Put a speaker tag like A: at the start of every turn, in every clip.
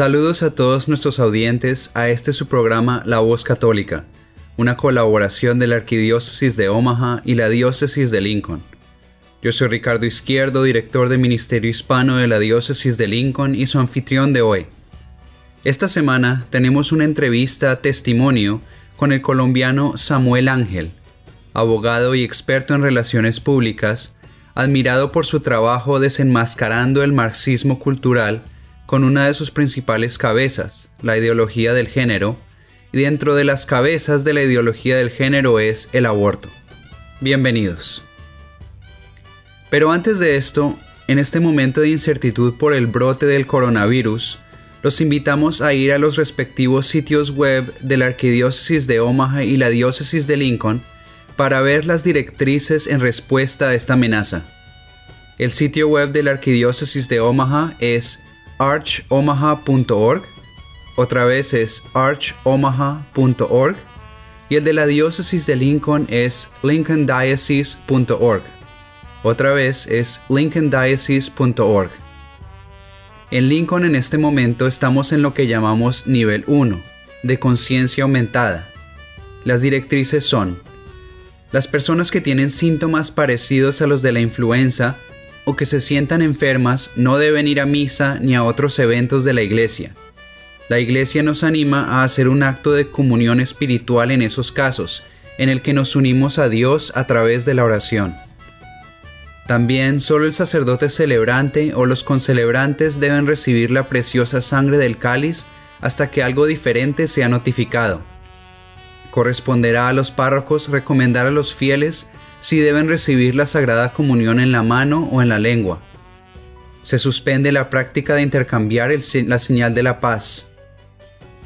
A: Saludos a todos nuestros audientes a este su programa La Voz Católica, una colaboración de la Arquidiócesis de Omaha y la Diócesis de Lincoln. Yo soy Ricardo Izquierdo, director de Ministerio Hispano de la Diócesis de Lincoln y su anfitrión de hoy. Esta semana tenemos una entrevista testimonio con el colombiano Samuel Ángel, abogado y experto en relaciones públicas, admirado por su trabajo desenmascarando el marxismo cultural con una de sus principales cabezas, la ideología del género, y dentro de las cabezas de la ideología del género es el aborto. Bienvenidos. Pero antes de esto, en este momento de incertidumbre por el brote del coronavirus, los invitamos a ir a los respectivos sitios web de la Arquidiócesis de Omaha y la Diócesis de Lincoln para ver las directrices en respuesta a esta amenaza. El sitio web de la Arquidiócesis de Omaha es archomaha.org, otra vez es archomaha.org y el de la diócesis de Lincoln es lincolndiocese.org. Otra vez es lincolndiocese.org. En Lincoln en este momento estamos en lo que llamamos nivel 1, de conciencia aumentada. Las directrices son, las personas que tienen síntomas parecidos a los de la influenza o que se sientan enfermas no deben ir a misa ni a otros eventos de la iglesia. La iglesia nos anima a hacer un acto de comunión espiritual en esos casos, en el que nos unimos a Dios a través de la oración. También solo el sacerdote celebrante o los concelebrantes deben recibir la preciosa sangre del cáliz hasta que algo diferente sea notificado. Corresponderá a los párrocos recomendar a los fieles si deben recibir la Sagrada Comunión en la mano o en la lengua. Se suspende la práctica de intercambiar la señal de la paz.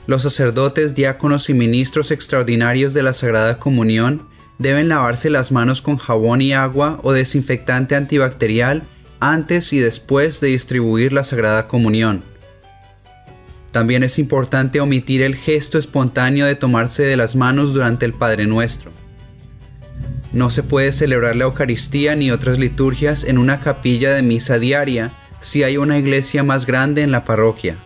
A: Los sacerdotes, diáconos y ministros extraordinarios de la Sagrada Comunión deben lavarse las manos con jabón y agua o desinfectante antibacterial antes y después de distribuir la Sagrada Comunión. También es importante omitir el gesto espontáneo de tomarse de las manos durante el Padre Nuestro. No se puede celebrar la Eucaristía ni otras liturgias en una capilla de misa diaria si hay una iglesia más grande en la parroquia.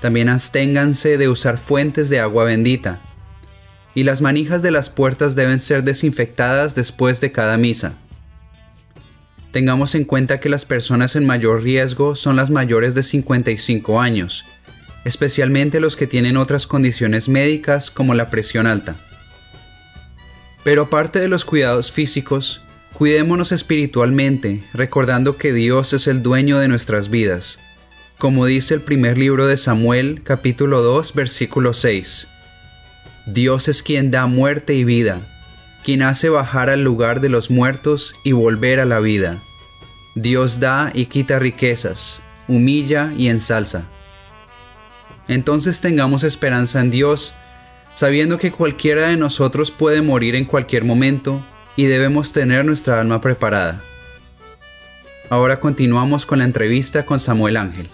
A: También absténganse de usar fuentes de agua bendita. Y las manijas de las puertas deben ser desinfectadas después de cada misa. Tengamos en cuenta que las personas en mayor riesgo son las mayores de 55 años, especialmente los que tienen otras condiciones médicas como la presión alta. Pero aparte de los cuidados físicos, cuidémonos espiritualmente, recordando que Dios es el dueño de nuestras vidas. Como dice el primer libro de Samuel, capítulo 2, versículo 6. Dios es quien da muerte y vida, quien hace bajar al lugar de los muertos y volver a la vida. Dios da y quita riquezas, humilla y ensalza. Entonces tengamos esperanza en Dios, sabiendo que cualquiera de nosotros puede morir en cualquier momento y debemos tener nuestra alma preparada. Ahora continuamos con la entrevista con Samuel Ángel.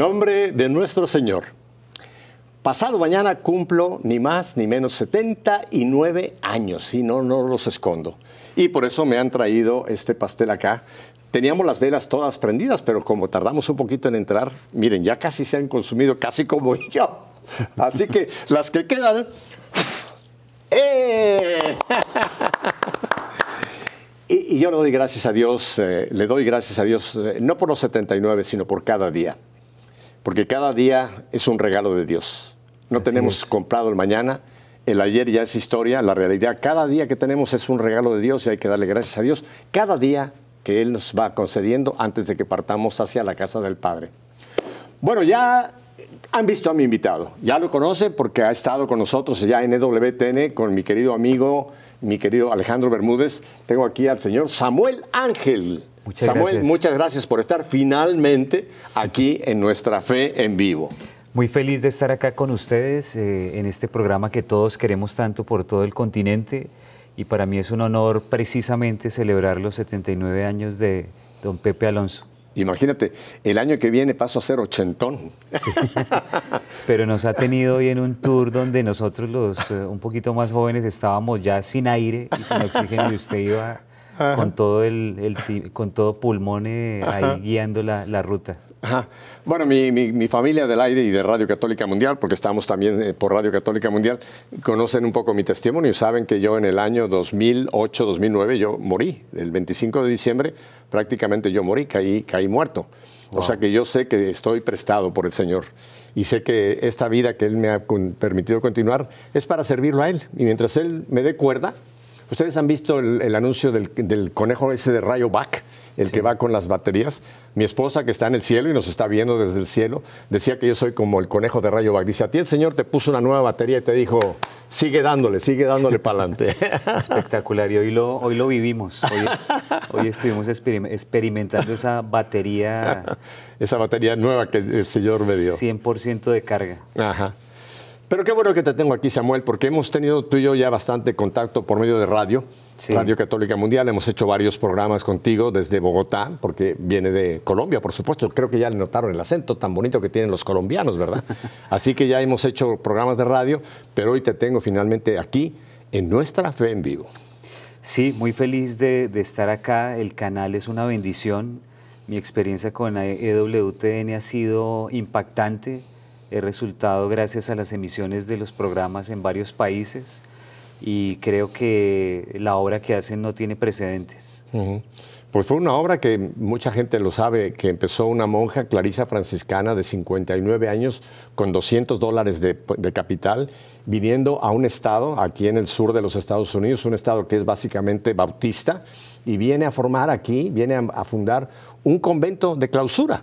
B: Nombre de nuestro Señor. Pasado mañana cumplo ni más ni menos 79 años, si no, no los escondo. Y por eso me han traído este pastel acá. Teníamos las velas todas prendidas, pero como tardamos un poquito en entrar, miren, ya casi se han consumido, casi como yo. Así que las que quedan... ¡eh! Y, yo le doy gracias a Dios, eh, le doy gracias a Dios, eh, no por los 79, sino por cada día. Porque cada día es un regalo de Dios. No tenemos comprado el mañana, el ayer ya es historia, la realidad. Cada día que tenemos es un regalo de Dios y hay que darle gracias a Dios. Cada día que Él nos va concediendo antes de que partamos hacia la casa del Padre. Bueno, ya han visto a mi invitado, ya lo conoce porque ha estado con nosotros ya en EWTN con mi querido amigo, mi querido Alejandro Bermúdez. Tengo aquí al señor Samuel Ángel.
C: Muchas
B: Samuel, muchas gracias por estar finalmente aquí en nuestra fe en vivo.
C: Muy feliz de estar acá con ustedes eh, en este programa que todos queremos tanto por todo el continente y para mí es un honor precisamente celebrar los 79 años de don Pepe Alonso.
B: Imagínate, el año que viene paso a ser ochentón.
C: Pero nos ha tenido hoy en un tour donde nosotros los eh, un poquito más jóvenes estábamos ya sin aire y sin oxígeno y usted iba con todo, el, con todo pulmón eh, ahí guiando la, la ruta.
B: Bueno, mi, mi, familia del aire y de Radio Católica Mundial, porque estamos también eh, por Radio Católica Mundial, conocen un poco mi testimonio y saben que yo en el año 2008-2009 yo morí. El 25 de diciembre prácticamente yo morí, caí, caí muerto. O sea que yo sé que estoy prestado por el Señor y sé que esta vida que Él me ha permitido continuar es para servirlo a Él. Y mientras Él me dé cuerda, ustedes han visto el, anuncio del, del, conejo ese de Rayo Back el que va con las baterías. Mi esposa, que está en el cielo y nos está viendo desde el cielo, decía que yo soy como el conejo de Rayo Back. Dice, a ti el Señor te puso una nueva batería y te dijo, sigue dándole, sigue dándole para adelante.
C: Espectacular. Y hoy lo, hoy lo vivimos. Hoy, estuvimos experimentando esa batería.
B: esa batería nueva que el Señor me dio.
C: 100% de carga.
B: Ajá. Pero qué bueno que te tengo aquí, Samuel, porque hemos tenido tú y yo ya bastante contacto por medio de radio, Radio Católica Mundial. Hemos hecho varios programas contigo desde Bogotá, porque viene de Colombia, por supuesto. Creo que ya le notaron el acento tan bonito que tienen los colombianos, ¿verdad? Así que ya hemos hecho programas de radio, pero hoy te tengo finalmente aquí en nuestra fe en vivo.
C: Sí, muy feliz de, de estar acá. El canal es una bendición. Mi experiencia con EWTN ha sido impactante resultado gracias a las emisiones de los programas en varios países y creo que la obra que hacen no tiene precedentes.
B: Pues fue una obra que mucha gente lo sabe, que empezó una monja clarisa franciscana de 59 años con 200 dólares de, capital, viniendo a un estado aquí en el sur de los Estados Unidos, un estado que es básicamente bautista, y viene a formar aquí, viene a fundar un convento de clausura.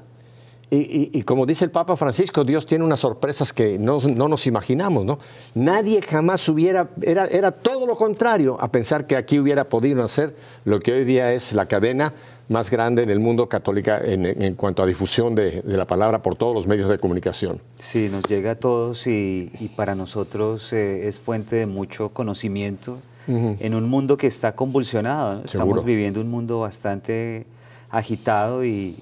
B: Y, como dice el Papa Francisco, Dios tiene unas sorpresas que no, nos imaginamos, ¿no? Nadie jamás hubiera, era, era, todo lo contrario a pensar que aquí hubiera podido hacer lo que hoy día es la cadena más grande en el mundo católico en, cuanto a difusión de, la palabra por todos los medios de comunicación.
C: Sí, nos llega a todos y, para nosotros eh, es fuente de mucho conocimiento en un mundo que está convulsionado. Estamos viviendo un mundo bastante agitado y,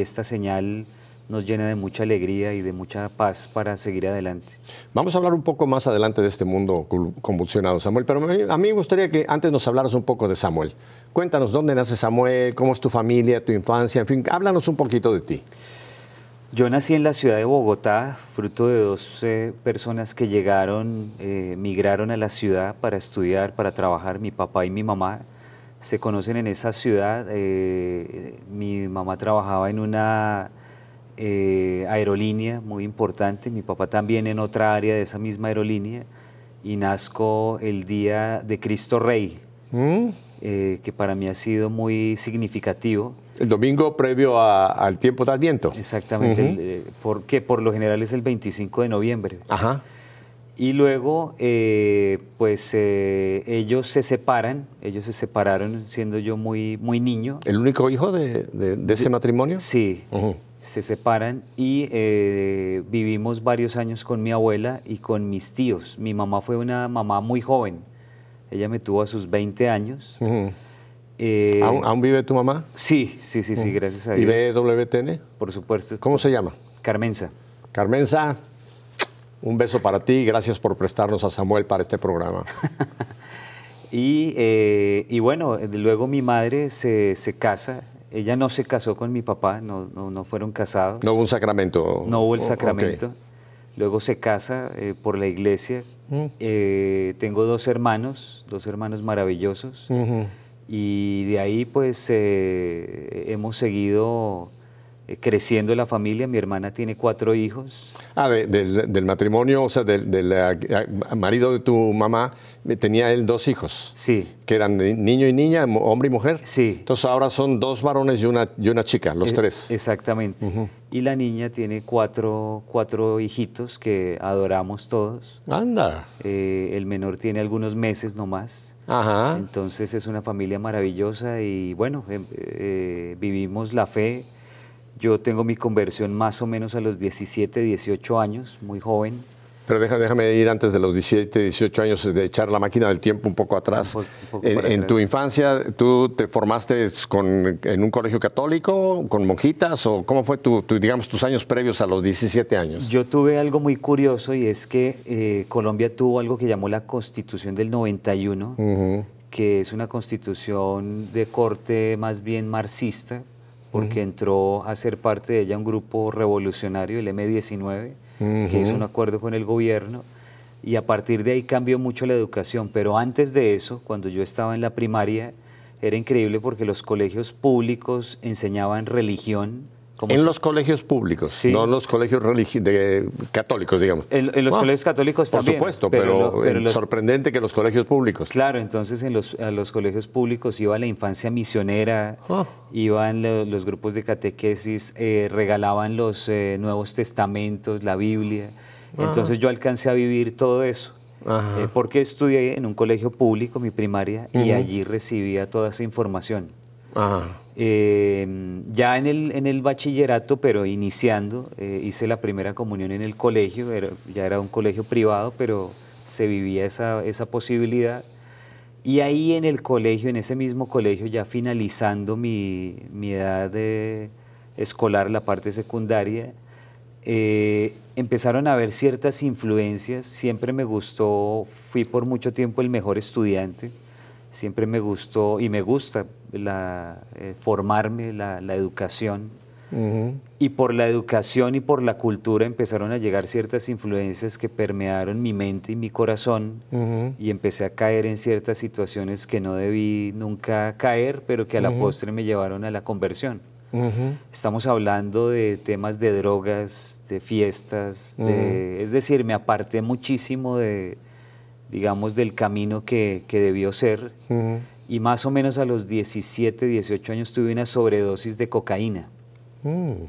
C: esta señal nos llena de mucha alegría y de mucha paz para seguir adelante.
B: Vamos a hablar un poco más adelante de este mundo convulsionado, Samuel, pero a mí me gustaría que antes nos hablaras un poco de Samuel. Cuéntanos dónde nace Samuel, cómo es tu familia, tu infancia, en fin, háblanos un poquito de ti.
C: Yo nací en la ciudad de Bogotá, fruto de dos eh, personas que llegaron, eh, migraron a la ciudad para estudiar, para trabajar, mi papá y mi mamá se conocen en esa ciudad. Eh, mi mamá trabajaba en una eh, aerolínea muy importante, mi papá también en otra área de esa misma aerolínea, y nazco el día de Cristo Rey, mm. eh, que para mí ha sido muy significativo.
B: El domingo previo al tiempo de Adviento.
C: Exactamente, porque por lo general es el 25 de noviembre. Ajá. Y luego, eh, pues eh, ellos se separan, ellos se separaron siendo yo muy, muy niño.
B: ¿El único hijo de, ese matrimonio?
C: Sí, se separan y eh, vivimos varios años con mi abuela y con mis tíos. Mi mamá fue una mamá muy joven, ella me tuvo a sus 20 años.
B: ¿Aún, vive tu mamá?
C: Sí, sí, sí, sí, gracias a Dios.
B: ¿Y ve WTN?
C: Por supuesto.
B: ¿Cómo se llama?
C: Carmenza.
B: Carmenza, un beso para ti y gracias por prestarnos a Samuel para este programa.
C: Eh, y, bueno, luego mi madre se, casa. Ella no se casó con mi papá, no, no, fueron casados.
B: No hubo un sacramento.
C: No hubo el sacramento. Luego se casa eh, por la iglesia. Mm. Eh, tengo dos hermanos, dos hermanos maravillosos. Y de ahí pues hemos seguido creciendo la familia. Mi hermana tiene cuatro hijos.
B: Ah, del, matrimonio, o sea, del, eh, marido de tu mamá, tenía él dos hijos.
C: Sí.
B: Que eran niño y niña, hombre y mujer.
C: Sí.
B: Entonces ahora son dos varones y una, y una chica, los tres.
C: Exactamente. Y la niña tiene cuatro, cuatro hijitos que adoramos todos.
B: Anda.
C: el menor tiene algunos meses nomás.
B: Ajá.
C: Entonces es una familia maravillosa y bueno, em, eh, vivimos la fe. Yo tengo mi conversión más o menos a los 17, 18 años, muy joven.
B: Pero déjame ir antes de los 17, 18 años de echar la máquina del tiempo un poco atrás. en, tu infancia, ¿tú te formaste con, en un colegio católico, con monjitas, o cómo fue tu, digamos, tus años previos a los 17 años?
C: Yo tuve algo muy curioso y es que eh, Colombia tuvo algo que llamó la Constitución del 91, que es una constitución de corte más bien marxista, porque entró a ser parte de ella un grupo revolucionario, el M19 que hizo un acuerdo con el gobierno, y a partir de ahí cambió mucho la educación. Pero antes de eso, cuando yo estaba en la primaria, era increíble porque los colegios públicos enseñaban religión.
B: En los colegios públicos, sí. no en los colegios de, católicos, digamos.
C: En, los colegios católicos también.
B: Por supuesto, pero, es sorprendente que los colegios públicos.
C: Claro, entonces en los, a los colegios públicos iba la infancia misionera, ah. iban los, grupos de catequesis, eh, regalaban los eh, Nuevos Testamentos, la Biblia. Entonces yo alcancé a vivir todo eso. Eh, porque estudié en un colegio público, mi primaria, y allí recibía toda esa información. Em, ya en el, en el bachillerato, pero iniciando, eh, hice la primera comunión en el colegio, ya era un colegio privado, pero se vivía esa, esa posibilidad. Y ahí en el colegio, en ese mismo colegio, ya finalizando mi, mi edad de escolar, la parte secundaria, eh, empezaron a haber ciertas influencias. Siempre me gustó, fui por mucho tiempo el mejor estudiante, siempre me gustó y me gusta la, eh, formarme, la, educación. Y por la educación y por la cultura empezaron a llegar ciertas influencias que permearon mi mente y mi corazón. Y empecé a caer en ciertas situaciones que no debí nunca caer, pero que a la postre me llevaron a la conversión. Estamos hablando de temas de drogas, de fiestas, es decir, me aparté muchísimo de, digamos, del camino que, debió ser. Y más o menos a los 17, 18 años tuve una sobredosis de cocaína. Mm.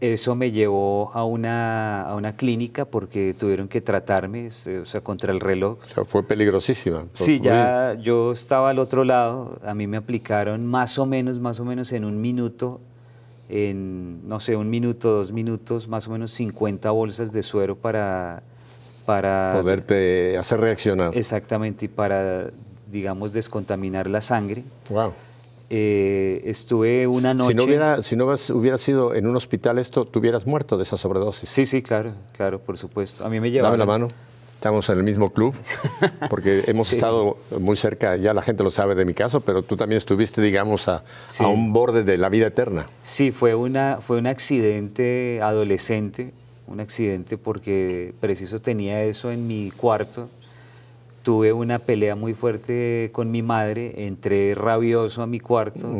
C: Eso me llevó a una, a una clínica porque tuvieron que tratarme, o sea, contra el reloj.
B: O sea, fue peligrosísima.
C: Sí, ya yo estaba al otro lado, a mí me aplicaron más o menos, más o menos en un minuto, en, no sé, un minuto, dos minutos, más o menos 50 bolsas de suero para... para
B: Poderte hacer reaccionar.
C: Exactamente, y para, digamos, descontaminar la sangre.
B: Wow.
C: Eh, estuve una noche...
B: Si no, hubiera, si no hubiera sido en un hospital esto, tú hubieras muerto de esa sobredosis.
C: Sí, sí, claro, claro, por supuesto. A mí me llevaron...
B: Dame la mano. Estamos en el mismo club, porque hemos estado muy cerca, ya la gente lo sabe de mi caso, pero tú también estuviste, digamos, a, a, un borde de la vida eterna.
C: Sí, fue, una, fue un accidente adolescente, un accidente porque preciso tenía eso en mi cuarto, tuve una pelea muy fuerte con mi madre, entré rabioso a mi cuarto,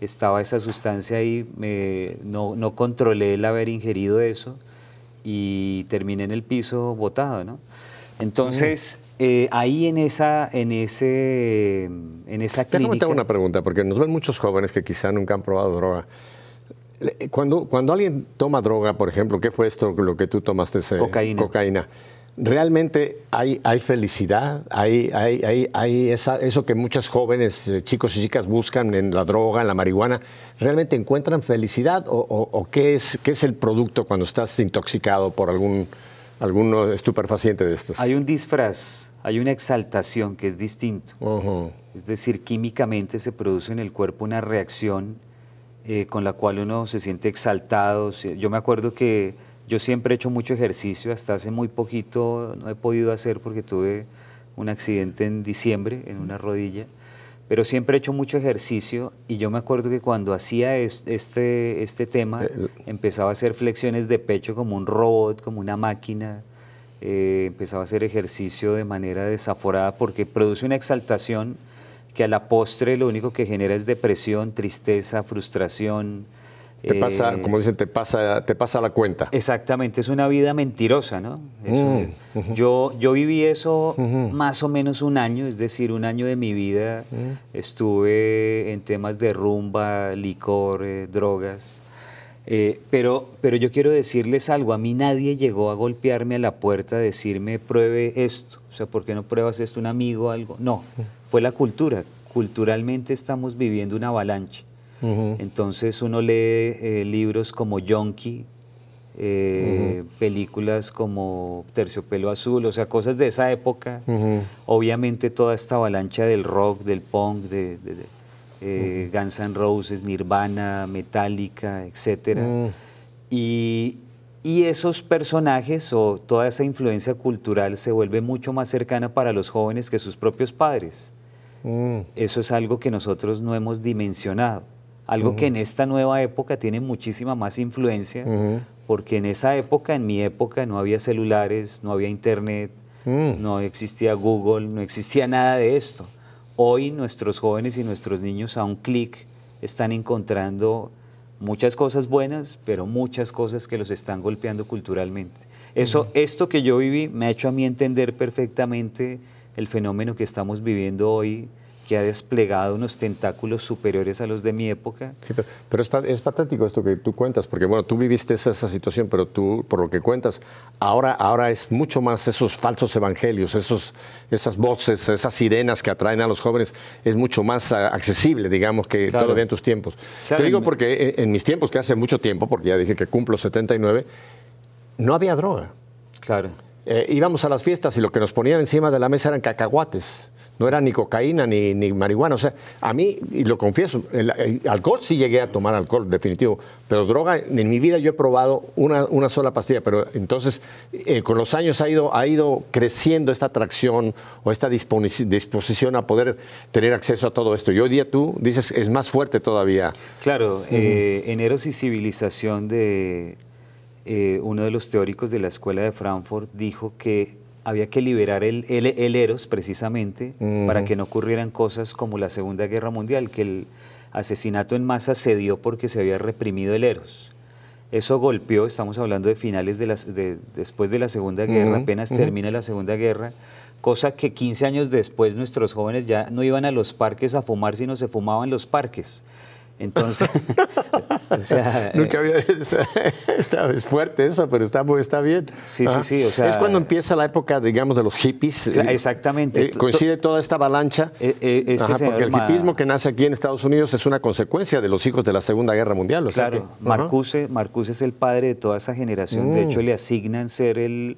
C: estaba esa sustancia ahí, me, no, no, controlé el haber ingerido eso y terminé en el piso botado, ¿no? Entonces, eh, ahí en esa, en ese, en esa clínica...
B: Déjame una pregunta, porque nos ven muchos jóvenes que quizá nunca han probado droga. Cuando, cuando alguien toma droga, por ejemplo, ¿qué fue esto lo que tú tomaste?
C: Cocaína.
B: Cocaína realmente hay, hay felicidad, hay, hay, hay, eso que muchos jóvenes, eh, chicos y chicas buscan en la droga, en la marihuana, ¿realmente encuentran felicidad o, qué, es, qué es el producto cuando estás intoxicado por algún, algún estupefaciente de estos?
C: Hay un disfraz, hay una exaltación que es distinto. Es decir, químicamente se produce en el cuerpo una reacción eh, con la cual uno se siente exaltado. Yo me acuerdo que yo siempre he hecho mucho ejercicio, hasta hace muy poquito no he podido hacer porque tuve un accidente en diciembre en una rodilla, pero siempre he hecho mucho ejercicio y yo me acuerdo que cuando hacía este, este tema eh, empezaba a hacer flexiones de pecho como un robot, como una máquina, eh, empezaba a hacer ejercicio de manera desaforada porque produce una exaltación que a la postre lo único que genera es depresión, tristeza, frustración.
B: Te pasa,
C: eh,
B: como dicen, te pasa, te pasa la cuenta.
C: Exactamente, es una vida mentirosa, ¿no? Eso,
B: Mm,
C: yo, yo viví eso más o menos un año, es decir, un año de mi vida
B: Mm.
C: estuve en temas de rumba, licor, eh, drogas. Eh, pero, pero yo quiero decirles algo, a mí nadie llegó a golpearme a la puerta a decirme pruebe esto, o sea, ¿por qué no pruebas esto un amigo algo? No, fue la cultura, culturalmente estamos viviendo una avalancha.
B: Ujú.
C: Entonces uno lee eh, libros como Yonki, eh, películas como Terciopelo Azul, o sea, cosas de esa época.
B: Ujú.
C: Obviamente toda esta avalancha del rock, del punk, de, de- de, eh, Guns N' Roses, Nirvana, Metallica, etc. Y, y esos personajes o toda esa influencia cultural se vuelve mucho más cercana para los jóvenes que sus propios padres.
B: Mm.
C: Eso es algo que nosotros no hemos dimensionado. Algo que en esta nueva época tiene muchísima más influencia, porque en esa época, en mi época, no había celulares, no había internet,
B: Mm.
C: no existía Google, no existía nada de esto. Hoy nuestros jóvenes y nuestros niños a un clic están encontrando muchas cosas buenas, pero muchas cosas que los están golpeando culturalmente. Eso, esto que yo viví me ha hecho a mí entender perfectamente el fenómeno que estamos viviendo hoy, que ha desplegado unos tentáculos superiores a los de mi época.
B: Sí, pero, pero es, pa- es patético esto que tú cuentas, porque bueno, tú viviste esa, esa situación, pero tú, por lo que cuentas, ahora, ahora es mucho más esos falsos evangelios, esos, esas voces, esas sirenas que atraen a los jóvenes, es mucho más ah, accesible, digamos, que
C: Claro.
B: todavía en tus tiempos.
C: Claro,
B: Te digo porque en, en mis tiempos, que hace mucho tiempo, porque ya dije que cumplo 79, no había droga.
C: Claro.
B: Eh, íbamos a las fiestas y lo que nos ponían encima de la mesa eran cacahuates. No era ni cocaína ni, ni marihuana. O sea, a mí, y lo confieso, el, el alcohol sí llegué a tomar alcohol, definitivo. Pero droga, en mi vida yo he probado una, una sola pastilla. Pero entonces, eh, con los años ha ido, ha ido creciendo esta atracción o esta disposición a poder tener acceso a todo esto. Y hoy día tú dices, es más fuerte todavía.
C: Claro, eh, en Eros y Civilización de eh, uno de los teóricos de la escuela de Frankfurt dijo que había que liberar el, el- el Eros precisamente para que no ocurrieran cosas como la Segunda Guerra Mundial, que el asesinato en masa se dio porque se había reprimido el Eros. Eso golpeó, estamos hablando de finales de las, de, después de la Segunda Guerra, apenas termina la Segunda Guerra, cosa que 15 años después nuestros jóvenes ya no iban a los parques a fumar, sino se fumaban los parques. Entonces, o sea,
B: Nunca
C: eh,
B: había. está, es fuerte eso, pero está, está bien.
C: Sí, sí, sí, o sea-
B: es cuando empieza la época, digamos, de los hippies. Eh,
C: exactamente.
B: eh, coincide toda esta avalancha.
C: Eh, eh, este
B: Ajá, porque el hipismo que nace aquí en Estados Unidos es una consecuencia de los hijos de la Segunda Guerra Mundial. o sea
C: Claro,
B: que-
C: Marcuse, Marcuse es el padre de toda esa generación. De
B: Mm.
C: hecho, le asignan ser el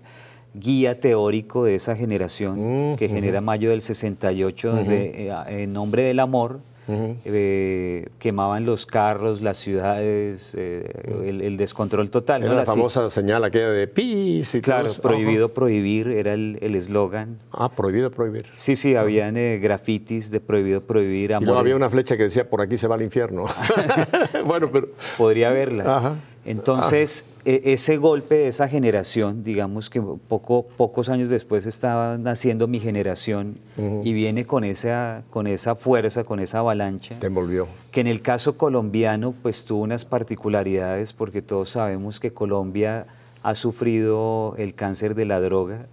C: guía teórico de esa generación
B: Mm,
C: que genera mayo del 68, donde, eh, en nombre del amor Eh, quemaban los carros, las ciudades, eh, el, el descontrol total.
B: Era
C: ¿no?
B: la famosa señal aquella de peace y
C: Claro, prohibido prohibir era el eslogan.
B: Ah, prohibido prohibir.
C: Sí, sí, habían eh, grafitis de prohibido prohibir.
B: Y
C: amor
B: había una flecha que decía, por aquí se va al infierno. bueno, pero...
C: podría verla.
B: Ajá.
C: Entonces, ese golpe de esa generación, digamos que poco, pocos años después estaba naciendo mi generación y viene con esa, con esa fuerza, con esa avalancha,
B: Te envolvió.
C: que en el caso colombiano pues tuvo unas particularidades porque todos sabemos que Colombia ha sufrido el cáncer de la droga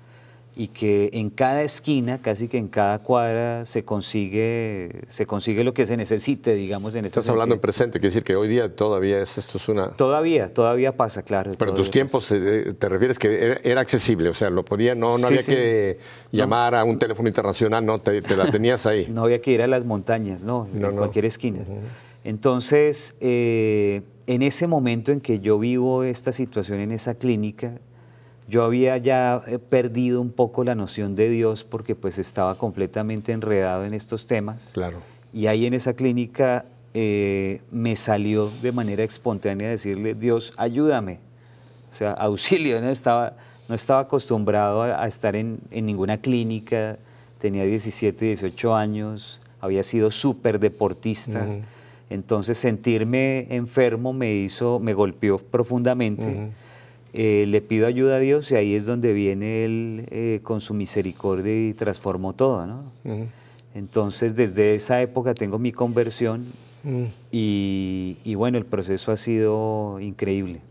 C: y que en cada esquina, casi que en cada cuadra, se consigue, se consigue lo que se necesite, digamos, en este
B: Estás hablando en presente, quiere decir que hoy día todavía es, esto es una...
C: Todavía, todavía pasa, claro.
B: Pero en tus tiempos eh, te refieres que era, era accesible, o sea, lo podía, no, no
C: Sí,
B: había
C: sí.
B: que llamar a un teléfono internacional, no, te, te la tenías ahí.
C: No había que ir a las montañas, no,
B: No,
C: en
B: no.
C: cualquier esquina. Entonces, eh, en ese momento en que yo vivo esta situación en esa clínica, yo había ya eh, perdido un poco la noción de Dios porque pues estaba completamente enredado en estos temas.
B: Claro.
C: Y ahí en esa clínica eh, me salió de manera espontánea decirle, Dios, ayúdame. O sea, auxilio, no estaba, no estaba acostumbrado a, a estar en, en ninguna clínica, tenía 17, 18 años, había sido súper deportista. Entonces sentirme enfermo me hizo, me golpeó profundamente. Eh, le pido ayuda a Dios y ahí es donde viene Él eh, con su misericordia y transformó todo, ¿no?
B: Ujú.
C: Entonces, desde esa época tengo mi conversión
B: Mm.
C: y, y bueno, el proceso ha sido increíble.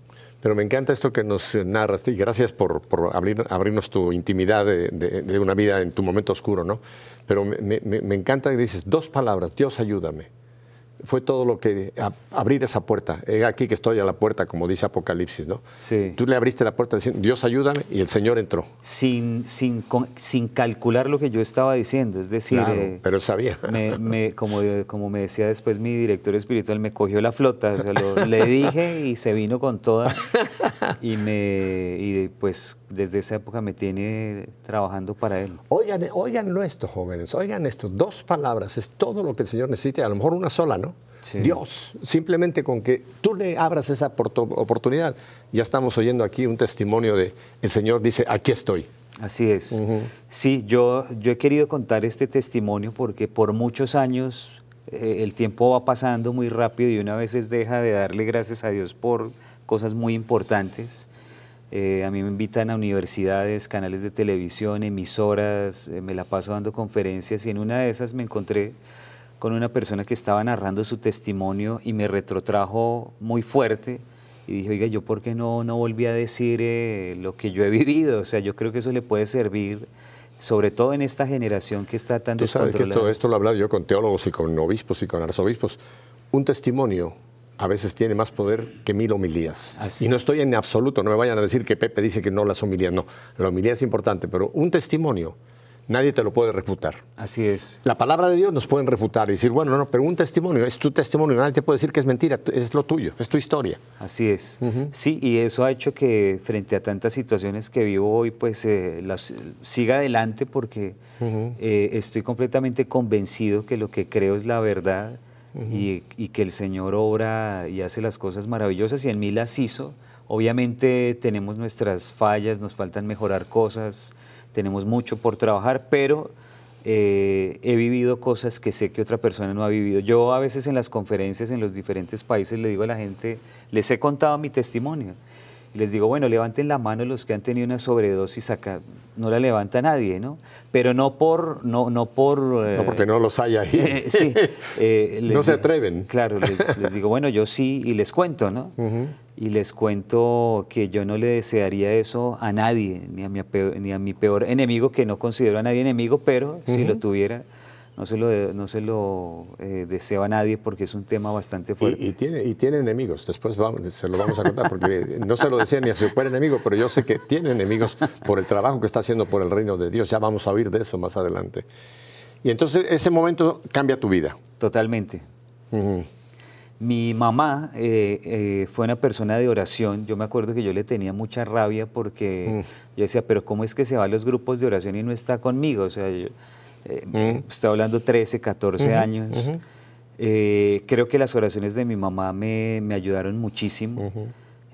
B: Pero me encanta esto que nos narras y gracias por, por abrir- abrirnos tu intimidad de, de- de una vida en tu momento oscuro, ¿no? Pero me, me- me encanta que dices dos palabras, Dios ayúdame. Fue todo lo que, a- abrir esa puerta. He aquí que estoy a la puerta, como dice Apocalipsis, ¿no?
C: Sí.
B: Tú le abriste la puerta diciendo, Dios ayúdame, y el Señor entró.
C: Sin, sin, con- sin calcular lo que yo estaba diciendo, es decir,
B: Claro,
C: eh,
B: pero sabía.
C: me, me- como, como me decía después mi director espiritual, me cogió la flota, o sea, lo- le dije y se vino con toda y, me, y pues desde esa época me tiene trabajando para él.
B: Oigan, oigan esto, jóvenes, oigan esto. Dos palabras es todo lo que el Señor necesita, a lo mejor una sola, ¿no?
C: Sí.
B: Dios, simplemente con que tú le abras esa oportunidad. Ya estamos oyendo aquí un testimonio de el Señor dice, aquí estoy.
C: Así es. Sí, yo, yo he querido contar este testimonio porque por muchos años eh, el tiempo va pasando muy rápido y una veces deja de darle gracias a Dios por cosas muy importantes. Eh, a mí me invitan a universidades, canales de televisión, emisoras, eh, me la paso dando conferencias y en una de esas me encontré con una persona que estaba narrando su testimonio y me retrotrajo muy fuerte y dije, oiga, ¿yo por qué no, no volví a decir eh, lo que yo he vivido? O sea, yo creo que eso le puede servir, sobre todo en esta generación que está tan
B: Tú sabes que esto, lo he hablado yo con teólogos y con obispos y con arzobispos. Un testimonio a veces tiene más poder que mil homilías.
C: Así.
B: Y no estoy en absoluto, no me vayan a decir que Pepe dice que no las homilías, no. La homilía es importante, pero un testimonio nadie te lo puede refutar.
C: Así es.
B: La palabra de Dios nos pueden refutar y decir, bueno, no, pero un testimonio, es tu testimonio, nadie te puede decir que es mentira, es lo tuyo, es tu historia.
C: Así es. Sí, y eso ha hecho que frente a tantas situaciones que vivo hoy, pues eh, las, siga adelante porque eh, estoy completamente convencido que lo que creo es la verdad y, que el Señor obra y hace las cosas maravillosas y en mí las hizo. Obviamente tenemos nuestras fallas, nos faltan mejorar cosas, tenemos mucho por trabajar, pero eh, he vivido cosas que sé que otra persona no ha vivido. Yo a veces en las conferencias en los diferentes países le digo a la gente, les he contado mi testimonio. Y les digo, bueno, levanten la mano los que han tenido una sobredosis acá. No la levanta nadie, ¿no? Pero no por... No, no, por,
B: No porque no los hay ahí.
C: eh, sí. eh,
B: No
C: les
B: se atreven.
C: Claro, les, les digo, bueno, yo sí, y les cuento, ¿no? Y les cuento que yo no le desearía eso a nadie, ni a mi, peor, ni a mi peor enemigo, que no considero a nadie enemigo, pero si lo tuviera, no se lo, no se lo eh, deseo a nadie porque es un tema bastante fuerte.
B: Y, y tiene, y tiene enemigos, después vamos- se lo vamos a contar, porque no se lo decía ni a su super enemigo, pero yo sé que tiene enemigos por el trabajo que está haciendo por el reino de Dios. Ya vamos a oír de eso más adelante. Y entonces ese momento cambia tu vida.
C: Totalmente. Mi mamá eh, eh, fue una persona de oración. Yo me acuerdo que yo le tenía mucha rabia porque yo decía, pero ¿cómo es que se va a los grupos de oración y no está conmigo? O sea, yo eh, estoy hablando 13, 14 años. Eh, creo que las oraciones de mi mamá me, me ayudaron muchísimo.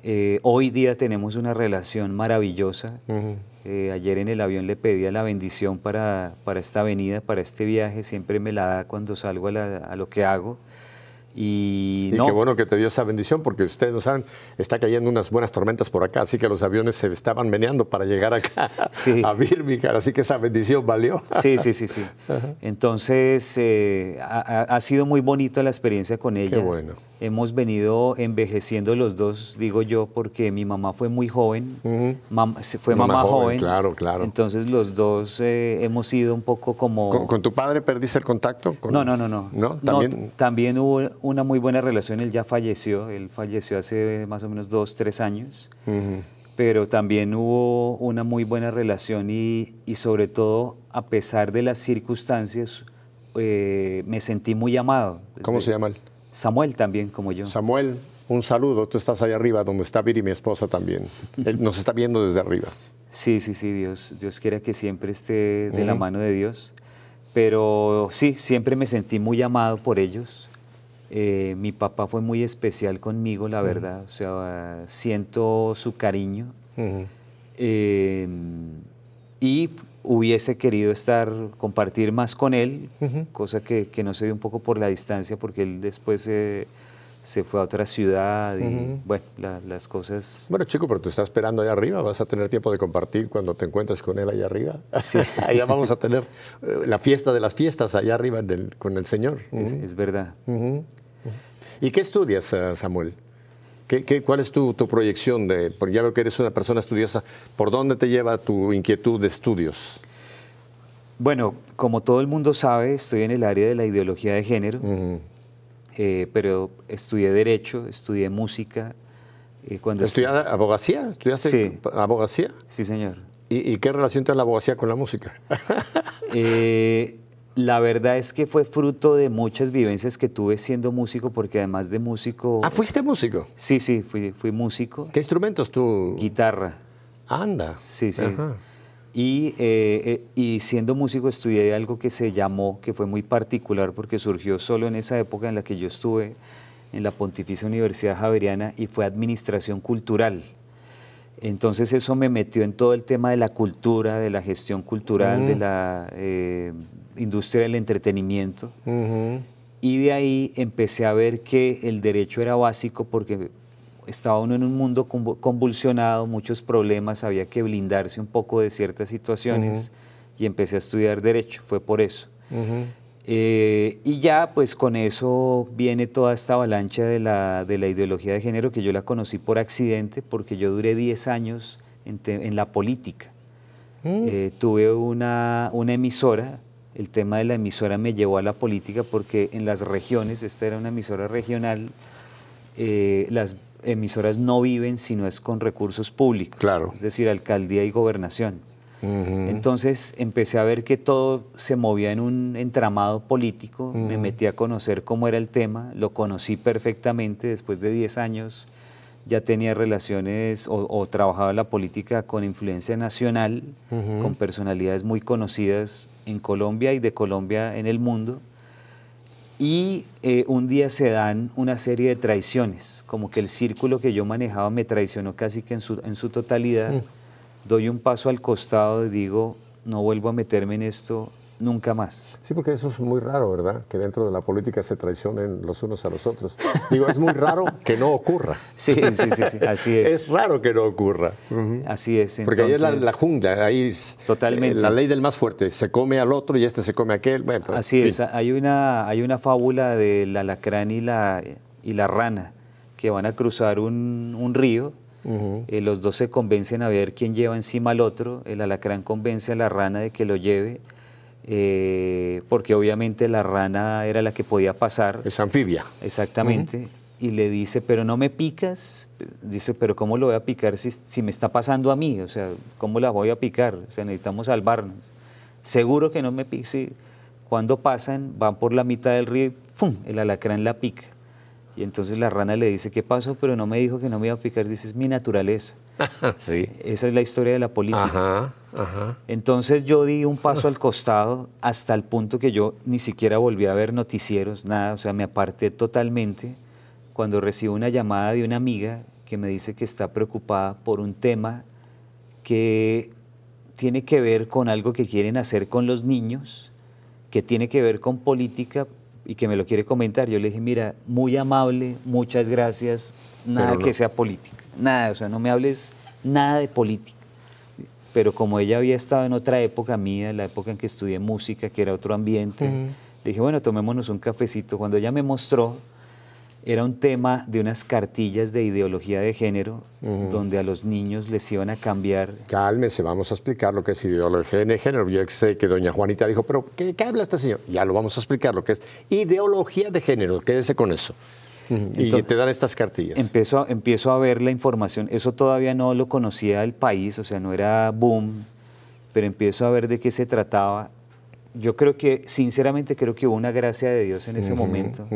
C: Eh, hoy día tenemos una relación maravillosa. Eh, ayer en el avión le pedía la bendición para, para esta venida, para este viaje. Siempre me la da cuando salgo a, la- a lo que hago. Y,
B: Y
C: no,
B: qué bueno que te dio esa bendición, porque ustedes no saben, está cayendo unas buenas tormentas por acá, así que los aviones se estaban meneando para llegar acá
C: Sí.
B: a Birmingham, así que esa bendición valió.
C: Sí, sí, sí, sí. Entonces, eh, ha, sido muy bonita la experiencia con ella.
B: bueno.
C: Hemos venido envejeciendo los dos, digo yo, porque mi mamá fue muy joven, mam- fue
B: Mamá
C: mamá,
B: joven,
C: joven.
B: claro, claro.
C: Entonces los dos eh, hemos sido un poco como...
B: ¿Con, con tu padre perdiste el contacto? ¿Con-
C: No, no, no, no.
B: ¿No? ¿También?
C: también hubo una muy buena relación, él ya falleció, él falleció hace más o menos dos, tres años, pero también hubo una muy buena relación y, y sobre todo, a pesar de las circunstancias, eh, me sentí muy amado.
B: ¿Cómo se llama él?
C: Samuel también, como yo.
B: Samuel, un saludo. Tú estás ahí arriba, donde está Viri, mi esposa también. Él nos está viendo desde arriba.
C: Sí, sí, sí, Dios, Dios quiera que siempre esté de la mano de Dios. Pero sí, siempre me sentí muy amado por ellos. Eh, mi papá fue muy especial conmigo, la verdad. O sea, siento su cariño. Eh, y hubiese querido estar, compartir más con él, cosa que, que no se dio un poco por la distancia, porque él después eh, se fue a otra ciudad y bueno, las cosas...
B: Bueno, chico, pero te está esperando allá arriba, vas a tener tiempo de compartir cuando te encuentres con él allá arriba. Sí. allá vamos a tener eh, la fiesta de las fiestas allá arriba con el Señor.
C: Es, verdad.
B: ¿Y qué estudias, eh, Samuel? ¿Qué, cuál es tu, proyección? De, porque ya veo que eres una persona estudiosa. ¿Por dónde te lleva tu inquietud de estudios?
C: Bueno, como todo el mundo sabe, estoy en el área de la ideología de género. Eh, pero estudié Derecho, estudié Música.
B: Eh, cuando ¿Estudiaste abogacía? ¿Estudiaste abogacía?
C: Sí, señor.
B: ¿Y, qué relación tiene la abogacía con la música?
C: Eh, la verdad es que fue fruto de muchas vivencias que tuve siendo músico, porque además de músico...
B: Ah, ¿fuiste músico?
C: Sí, sí, fui, fui músico.
B: ¿Qué instrumentos tú?
C: Guitarra.
B: Anda.
C: Sí, sí. Y, eh, eh, y, siendo músico estudié algo que se llamó, que fue muy particular porque surgió solo en esa época en la que yo estuve en la Pontificia Universidad Javeriana y fue administración cultural. Entonces eso me metió en todo el tema de la cultura, de la gestión cultural, de la eh, industria del entretenimiento. Y de ahí empecé a ver que el derecho era básico porque estaba uno en un mundo convulsionado, muchos problemas, había que blindarse un poco de ciertas situaciones y empecé a estudiar derecho, fue por eso. Eh, y ya pues con eso viene toda esta avalancha de la, de la, ideología de género que yo la conocí por accidente porque yo duré 10 años en, la política. Mm. Eh, tuve una, una emisora, el tema de la emisora me llevó a la política porque en las regiones, esta era una emisora regional, eh, las emisoras no viven si no es con recursos públicos,
B: claro.
C: es decir, alcaldía y gobernación. Entonces empecé a ver que todo se movía en un entramado político, me metí a conocer cómo era el tema, lo conocí perfectamente después de 10 años, ya tenía relaciones o, trabajaba en la política con influencia nacional, con personalidades muy conocidas en Colombia y de Colombia en el mundo. Y eh, un día se dan una serie de traiciones, como que el círculo que yo manejaba me traicionó casi que en su, en su totalidad. Mm. Doy un paso al costado y digo, no vuelvo a meterme en esto nunca más.
B: Sí, porque eso es muy raro, ¿verdad? Que dentro de la política se traicionen los unos a los otros. Digo, es muy raro que no ocurra.
C: Sí, sí, sí, así es.
B: Es raro que no ocurra.
C: Así es.
B: Porque ahí es la, jungla, ahí es
C: totalmente.
B: la ley del más fuerte, se come al otro y este se come a aquel. Pues,
C: así es, hay una, hay una fábula del alacrán y la, y la rana que van a cruzar un, un río. Eh, los dos se convencen a ver quién lleva encima al otro. El alacrán convence a la rana de que lo lleve eh, porque obviamente la rana era la que podía pasar.
B: Es anfibia.
C: Exactamente. Y le dice, pero no me picas. Dice, pero ¿cómo lo voy a picar si, si, me está pasando a mí? O sea, ¿cómo la voy a picar? O sea, necesitamos salvarnos. Seguro que no me pica. Cuando pasan, van por la mitad del río y ¡pum! el alacrán la pica. Y entonces la rana le dice, ¿qué pasó? Pero no me dijo que no me iba a picar. Dice, es mi naturaleza.
B: sí.
C: Esa es la historia de la política. Entonces yo di un paso al costado hasta el punto que yo ni siquiera volví a ver noticieros, nada, o sea, me aparté totalmente cuando recibo una llamada de una amiga que me dice que está preocupada por un tema que tiene que ver con algo que quieren hacer con los niños, que tiene que ver con política y que me lo quiere comentar. Yo le dije, mira, muy amable, muchas gracias, nada que sea política, nada, o sea, no me hables nada de política. Pero como ella había estado en otra época mía, la época en que estudié música, que era otro ambiente, le dije, bueno, tomémonos un cafecito. Cuando ella me mostró, era un tema de unas cartillas de ideología de género, donde a los niños les iban a cambiar.
B: Cálmese, vamos a explicar lo que es ideología de género. Yo sé que doña Juanita dijo, pero ¿qué, qué habla este señor? Ya lo vamos a explicar lo que es ideología de género. Quédese con eso. Y te dan estas cartillas.
C: Empiezo, empiezo a ver la información. Eso todavía no lo conocía el país, o sea, no era boom, pero empiezo a ver de qué se trataba yo creo que, sinceramente, creo que hubo una gracia de Dios en ese momento,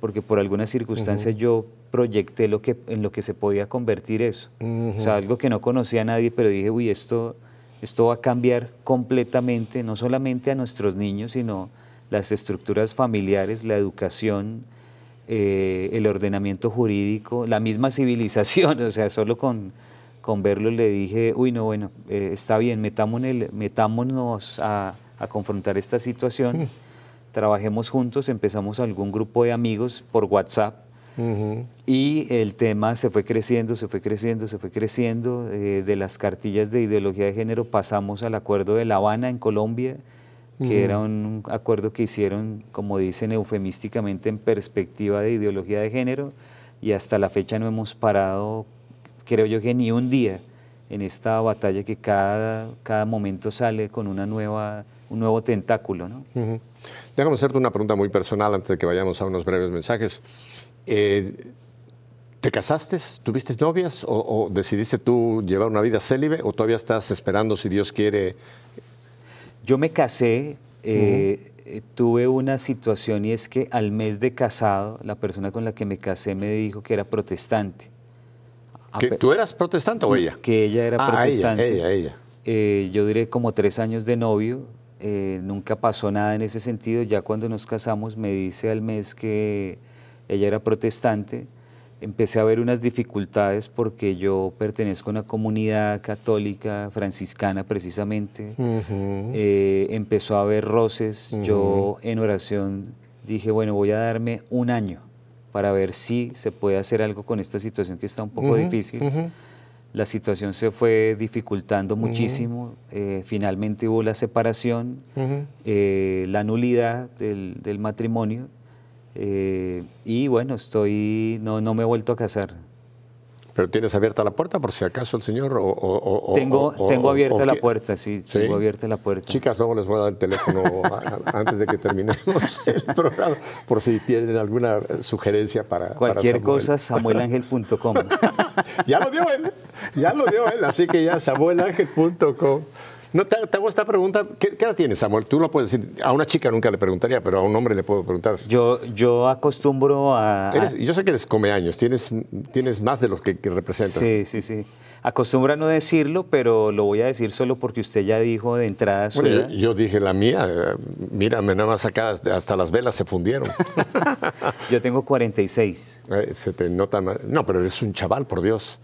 C: porque por algunas circunstancias yo proyecté lo que, en lo que se podía convertir eso. O sea, algo que no conocía a nadie, pero dije, uy, esto, esto va a cambiar completamente, no solamente a nuestros niños, sino las estructuras familiares, la educación, eh, el ordenamiento jurídico, la misma civilización, o sea, solo con, con verlo le dije, uy, no, bueno, eh, está bien, metámonos, metámonos a a confrontar esta situación. Mm. Trabajemos juntos, empezamos algún grupo de amigos por WhatsApp Y el tema se fue creciendo, se fue creciendo, se fue creciendo. Eh, de las cartillas de ideología de género pasamos al acuerdo de La Habana en Colombia, que era un acuerdo que hicieron, como dicen eufemísticamente, en perspectiva de ideología de género, y hasta la fecha no hemos parado, creo yo que ni un día en esta batalla que cada, cada momento sale con una nueva, un nuevo tentáculo. ¿no?
B: Déjame hacerte una pregunta muy personal antes de que vayamos a unos breves mensajes. Eh, ¿Te casaste? ¿Tuviste novias? O, decidiste tú llevar una vida célibe? ¿O todavía estás esperando si Dios quiere?
C: Yo me casé, eh, eh, tuve una situación y es que al mes de casado, la persona con la que me casé me dijo que era protestante.
B: ¿Tú eras protestante o ella?
C: Que ella era
B: ah,
C: protestante.
B: Ella, ella,
C: ella. yo duré como tres años de novio, nunca pasó nada en ese sentido. Ya cuando nos casamos me dice al mes que ella era protestante, empecé a ver unas dificultades porque yo pertenezco a una comunidad católica franciscana precisamente. Eh, empezó a haber roces. Yo en oración dije, bueno, voy a darme un año para ver si se puede hacer algo con esta situación que está un poco difícil. La situación se fue dificultando muchísimo. Eh, finalmente hubo la separación, eh, la nulidad del matrimonio eh, y bueno, estoy, no, no me he vuelto a casar.
B: ¿Pero tienes abierta la puerta por si acaso el señor? O,
C: tengo tengo abierta la puerta, sí, tengo abierta la puerta.
B: Chicas, luego les voy a dar el teléfono antes de que terminemos el programa, por si tienen alguna sugerencia para
C: Cualquier cosa, samuelangel.com.
B: ya lo dio él, ya lo dio él, así que ya samuelangel.com. No, te, hago esta pregunta. ¿Qué, edad tienes, Samuel? Tú lo puedes decir. A una chica nunca le preguntaría, pero a un hombre le puedo preguntar.
C: Yo, yo acostumbro a,
B: Yo sé que eres come años, tienes, tienes más de los que, que representas.
C: Sí, sí, sí. Acostumbro a no decirlo, pero lo voy a decir solo porque usted ya dijo de entrada su
B: bueno, Yo dije la mía. Eh, mírame, nada más acá, hasta las velas se fundieron.
C: yo tengo 46.
B: Eh, se te nota más. No, pero eres un chaval, por Dios.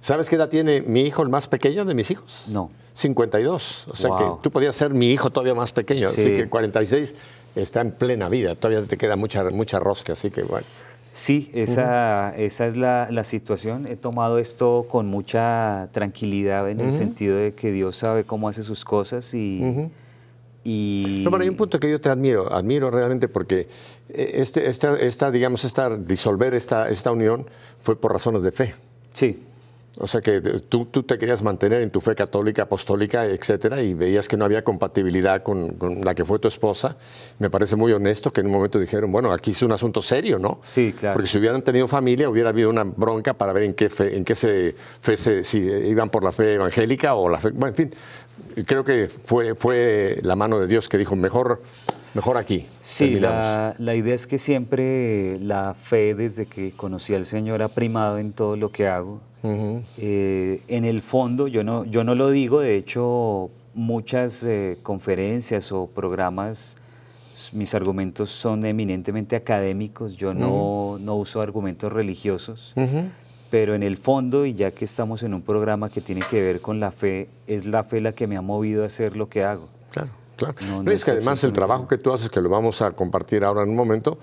B: ¿Sabes qué edad tiene mi hijo, el más pequeño de mis hijos?
C: No.
B: 52. O sea que tú podías ser mi hijo todavía más pequeño. Así que 46 está en plena vida. Todavía te queda mucha, mucha rosca, así que bueno.
C: Sí, esa, esa es la, la, situación. He tomado esto con mucha tranquilidad en el sentido de que Dios sabe cómo hace sus cosas y... y...
B: No, pero hay un punto que yo te admiro, admiro realmente porque eh, este, esta, esta, digamos, esta, disolver esta, esta unión fue por razones de fe.
C: Sí.
B: O sea que tú, tú, te querías mantener en tu fe católica, apostólica, etcétera, y veías que no había compatibilidad con, la que fue tu esposa. Me parece muy honesto que en un momento dijeron, bueno, aquí es un asunto serio, ¿no?
C: Sí, claro.
B: Porque si hubieran tenido familia, hubiera habido una bronca para ver en qué fe, en qué se, fe si iban por la fe evangélica o la fe. Bueno, en fin, creo que fue, fue la mano de Dios que dijo, mejor mejor aquí.
C: Sí, la, la, idea es que siempre la fe desde que conocí al Señor ha primado en todo lo que hago. Eh, en el fondo, yo no, yo no lo digo, de hecho muchas eh, conferencias o programas, mis argumentos son eminentemente académicos, yo no, no, uso argumentos religiosos, pero en el fondo, y ya que estamos en un programa que tiene que ver con la fe, es la fe la que me ha movido a hacer lo que hago.
B: Claro. Claro. No, es que además el trabajo que tú haces, que lo vamos a compartir ahora en un momento,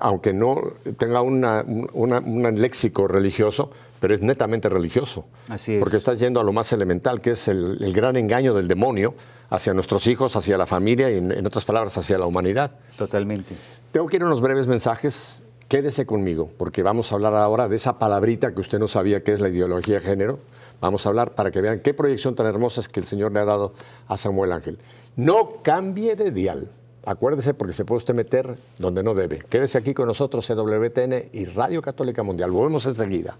B: aunque no tenga un léxico religioso, pero es netamente religioso.
C: Así es.
B: Porque estás yendo a lo más elemental, que es el, gran engaño del demonio hacia nuestros hijos, hacia la familia y, en, otras palabras, hacia la humanidad.
C: Totalmente.
B: Tengo que ir a unos breves mensajes. Quédese conmigo, porque vamos a hablar ahora de esa palabrita que usted no sabía que es la ideología de género. Vamos a hablar para que vean qué proyección tan hermosa es que el Señor le ha dado a Samuel Ángel. No cambie de dial. Acuérdese porque se puede usted meter donde no debe. Quédese aquí con nosotros, CWTN y Radio Católica Mundial. Volvemos enseguida.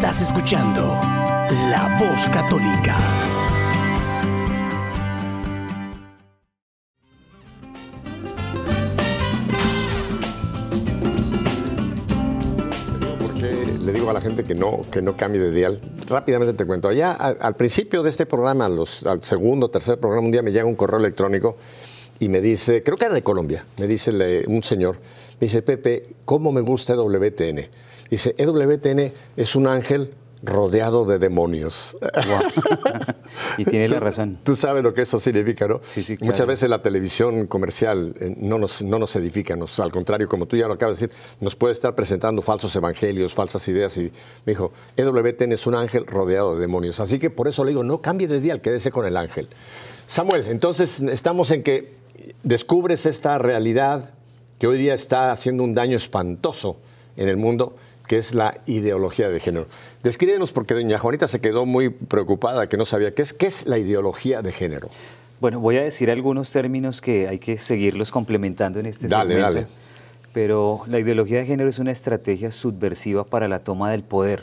D: Estás escuchando La Voz Católica.
B: le digo a la gente que no, que no cambie de dial. Rápidamente te cuento. Allá al, principio de este programa, al segundo, tercer programa, un día me llega un correo electrónico y me dice, creo que era de Colombia, me dice un señor, Me dice, Pepe, ¿cómo me gusta EWTN? Dice, EWTN es un ángel rodeado de demonios.
C: y tiene la razón.
B: Tú sabes lo que eso significa, ¿no?
C: Sí, sí,
B: Muchas
C: claro.
B: veces la televisión comercial eh, no, nos, no nos edifica, nos, al contrario, como tú ya lo acabas de decir, nos puede estar presentando falsos evangelios, falsas ideas. Y me dijo, EWTN es un ángel rodeado de demonios. Así que por eso le digo, no cambie de día, quédese con el ángel. Samuel, entonces estamos en que descubres esta realidad que hoy día está haciendo un daño espantoso en el mundo, que es la ideología de género. Descríbenos, porque doña Juanita se quedó muy preocupada, que no sabía qué es, qué es la ideología de género.
C: Bueno, voy a decir algunos términos que hay que seguirlos complementando en este
B: Dale,
C: segmento.
B: dale.
C: Pero la ideología de género es una estrategia subversiva para la toma del poder.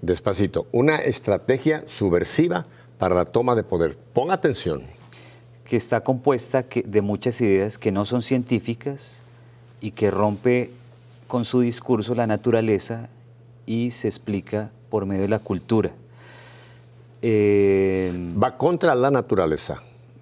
B: Despacito, una estrategia subversiva para la toma de poder. Pon atención.
C: que está compuesta de muchas ideas que no son científicas y que rompe con su discurso la naturaleza y se explica por medio de la cultura. Eh,
B: Va contra la naturaleza,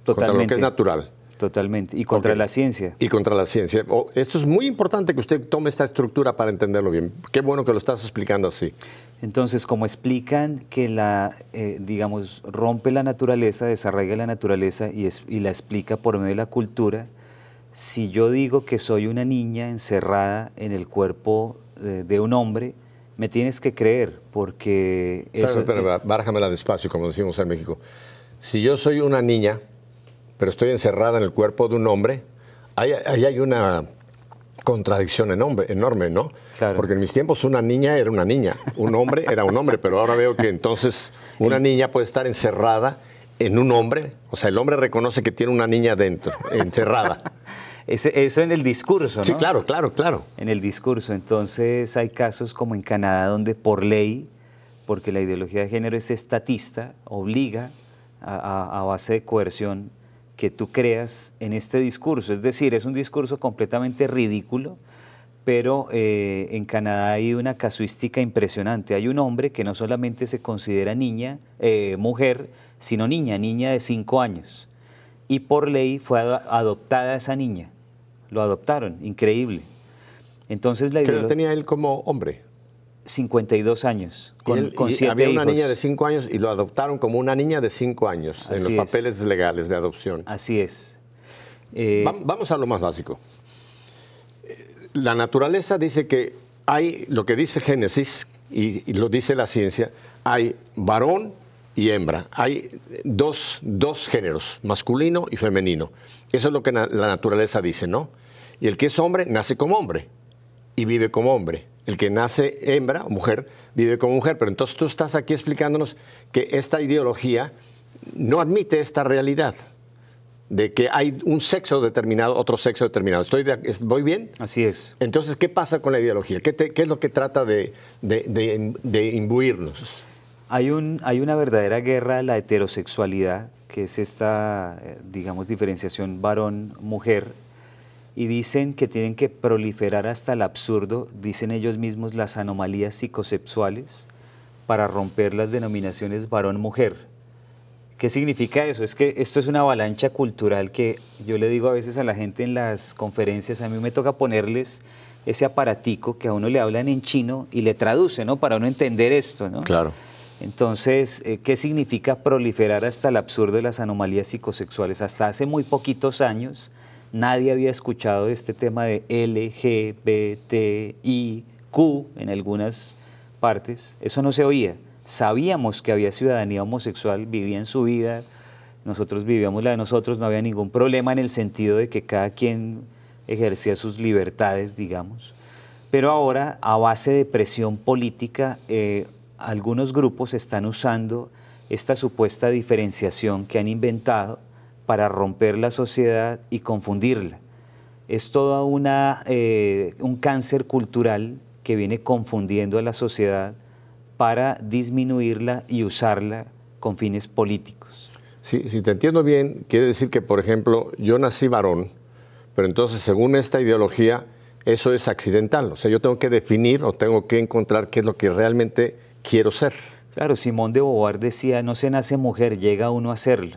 B: contra lo que
C: Totalmente.
B: es natural.
C: totalmente. Y contra la ciencia.
B: Y contra la ciencia. Oh, esto es muy importante que usted tome esta estructura para entenderlo bien. Qué bueno que lo estás explicando así.
C: Entonces, como explican que la, eh, digamos, rompe la naturaleza, desarraiga la naturaleza y, es- y la explica por medio de la cultura, si yo digo que soy una niña encerrada en el cuerpo eh, de un hombre, me tienes que creer, porque eso...
B: Espera, bájamela despacio, como decimos en México. Si yo soy una niña, pero estoy encerrada en el cuerpo de un hombre, ahí, ahí hay una contradicción enorme, enorme, ¿no?
C: Claro.
B: Porque en mis tiempos una niña era una niña, un hombre era un hombre, pero ahora veo que entonces una niña puede estar encerrada en un hombre, o sea, el hombre reconoce que tiene una niña dentro, encerrada.
C: Eso en el discurso, ¿no?
B: Sí, claro, claro, claro.
C: en el discurso. Entonces hay casos como en Canadá donde por ley, porque la ideología de género es estatista, obliga a, a- a base de coerción que tú creas en este discurso. Es decir, es un discurso completamente ridículo, pero eh, en Canadá hay una casuística impresionante. Hay un hombre que no solamente se considera niña, eh, mujer, sino niña, niña de cinco años. Y por ley fue ado- adoptada esa niña. Lo adoptaron, increíble. Entonces la
B: ¿Qué edad
C: ideolo-
B: tenía él como hombre?
C: 52 años,
B: Y
C: con,
B: él-
C: con
B: y
C: siete
B: había una niña de cinco años y lo adoptaron como una niña de cinco años en los
C: es.
B: papeles legales de adopción.
C: Así es. Eh,
B: Va- Vamos a lo más básico. Eh, La naturaleza dice que hay, lo que dice Génesis y, y lo dice la ciencia, hay varón y hembra. Hay dos, dos géneros, masculino y femenino. Eso es lo que na- la naturaleza dice, ¿no? Y el que es hombre nace como hombre y vive como hombre. El que nace hembra o mujer vive como mujer. Pero entonces tú estás aquí explicándonos que esta ideología no admite esta realidad de que hay un sexo determinado, otro sexo determinado. ¿Estoy de- ¿Voy bien?
C: así es.
B: Entonces, ¿qué pasa con la ideología? ¿Qué, te- qué es lo que trata de- de- de imbuirnos?
C: Hay, un, hay una verdadera guerra a la heterosexualidad, que es esta, eh, digamos, diferenciación varón-mujer, y dicen que tienen que proliferar hasta el absurdo, dicen ellos mismos, las anomalías psicosexuales para romper las denominaciones varón-mujer. ¿Qué significa eso? Es que esto es una avalancha cultural que yo le digo a veces a la gente en las conferencias, a mí me toca ponerles ese aparatico que a uno le hablan en chino y le traduce, ¿no? Para uno entender esto, ¿no?
B: Claro.
C: Entonces, eh, ¿qué significa proliferar hasta el absurdo de las anomalías psicosexuales? Hasta hace muy poquitos años nadie había escuchado este tema de LGBTIQ en algunas partes. Eso no se oía. Sabíamos que había ciudadanía homosexual, vivían su vida, nosotros vivíamos la de nosotros, no había ningún problema en el sentido de que cada quien ejercía sus libertades, digamos. Pero ahora, a base de presión política, eh, algunos grupos están usando esta supuesta diferenciación que han inventado para romper la sociedad y confundirla. Es todo una, eh, un cáncer cultural que viene confundiendo a la sociedad para disminuirla y usarla con fines políticos.
B: Sí, si te entiendo bien, quiere decir que, por ejemplo, yo nací varón, pero entonces, según esta ideología, eso es accidental. O sea, yo tengo que definir o tengo que encontrar qué es lo que realmente quiero ser.
C: Claro, Simón de Beauvoir decía, no se nace mujer, llega uno a serlo.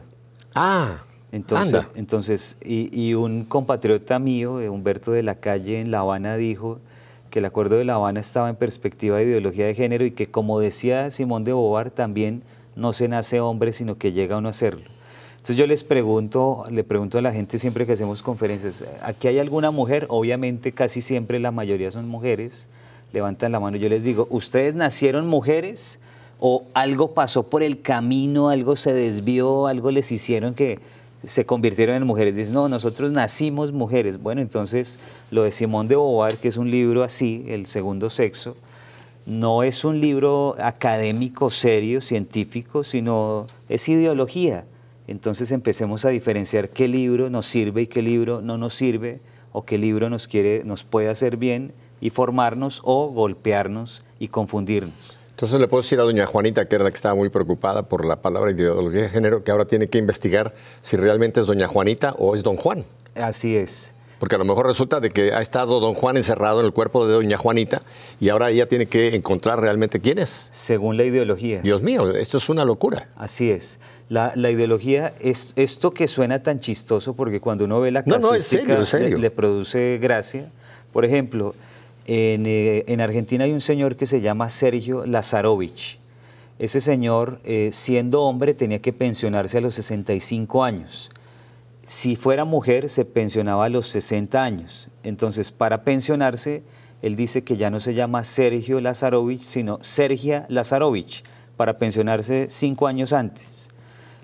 B: Ah,
C: Entonces,
B: Anda.
C: entonces y, y un compatriota mío, eh, Humberto de la Calle, en La Habana, dijo que el acuerdo de La Habana estaba en perspectiva de ideología de género y que, como decía Simón de Beauvoir, también no se nace hombre, sino que llega uno a serlo. Entonces yo les pregunto, le pregunto a la gente siempre que hacemos conferencias, ¿aquí hay alguna mujer? Obviamente casi siempre la mayoría son mujeres, levantan la mano. Yo les digo, ¿ustedes nacieron mujeres o algo pasó por el camino, algo se desvió, algo les hicieron que se convirtieron en mujeres? Dicen, no, nosotros nacimos mujeres. Bueno, entonces lo de Simón de Beauvoir, que es un libro así, El segundo sexo, no es un libro académico, serio, científico, sino es ideología. Entonces empecemos a diferenciar qué libro nos sirve y qué libro no nos sirve, o qué libro nos, quiere, nos puede hacer bien y formarnos o golpearnos y confundirnos.
B: Entonces le puedo decir a doña Juanita, que era la que estaba muy preocupada por la palabra ideología de género, que ahora tiene que investigar si realmente es doña Juanita o es don Juan.
C: Así es.
B: Porque a lo mejor resulta de que ha estado don Juan encerrado en el cuerpo de doña Juanita y ahora ella tiene que encontrar realmente quién es.
C: Según la ideología.
B: Dios mío, esto es una locura.
C: Así es. La, la ideología es esto que suena tan chistoso porque cuando uno ve la
B: No, no, es
C: casuística
B: serio, es serio.
C: Le, le produce gracia. Por ejemplo, en, eh, en Argentina hay un señor que se llama Sergio Lazarovich. Ese señor, eh, siendo hombre, tenía que pensionarse a los 65 años. Si fuera mujer, se pensionaba a los 60 años. Entonces, para pensionarse, él dice que ya no se llama Sergio Lazarovich, sino Sergia Lazarovich, para pensionarse cinco años antes.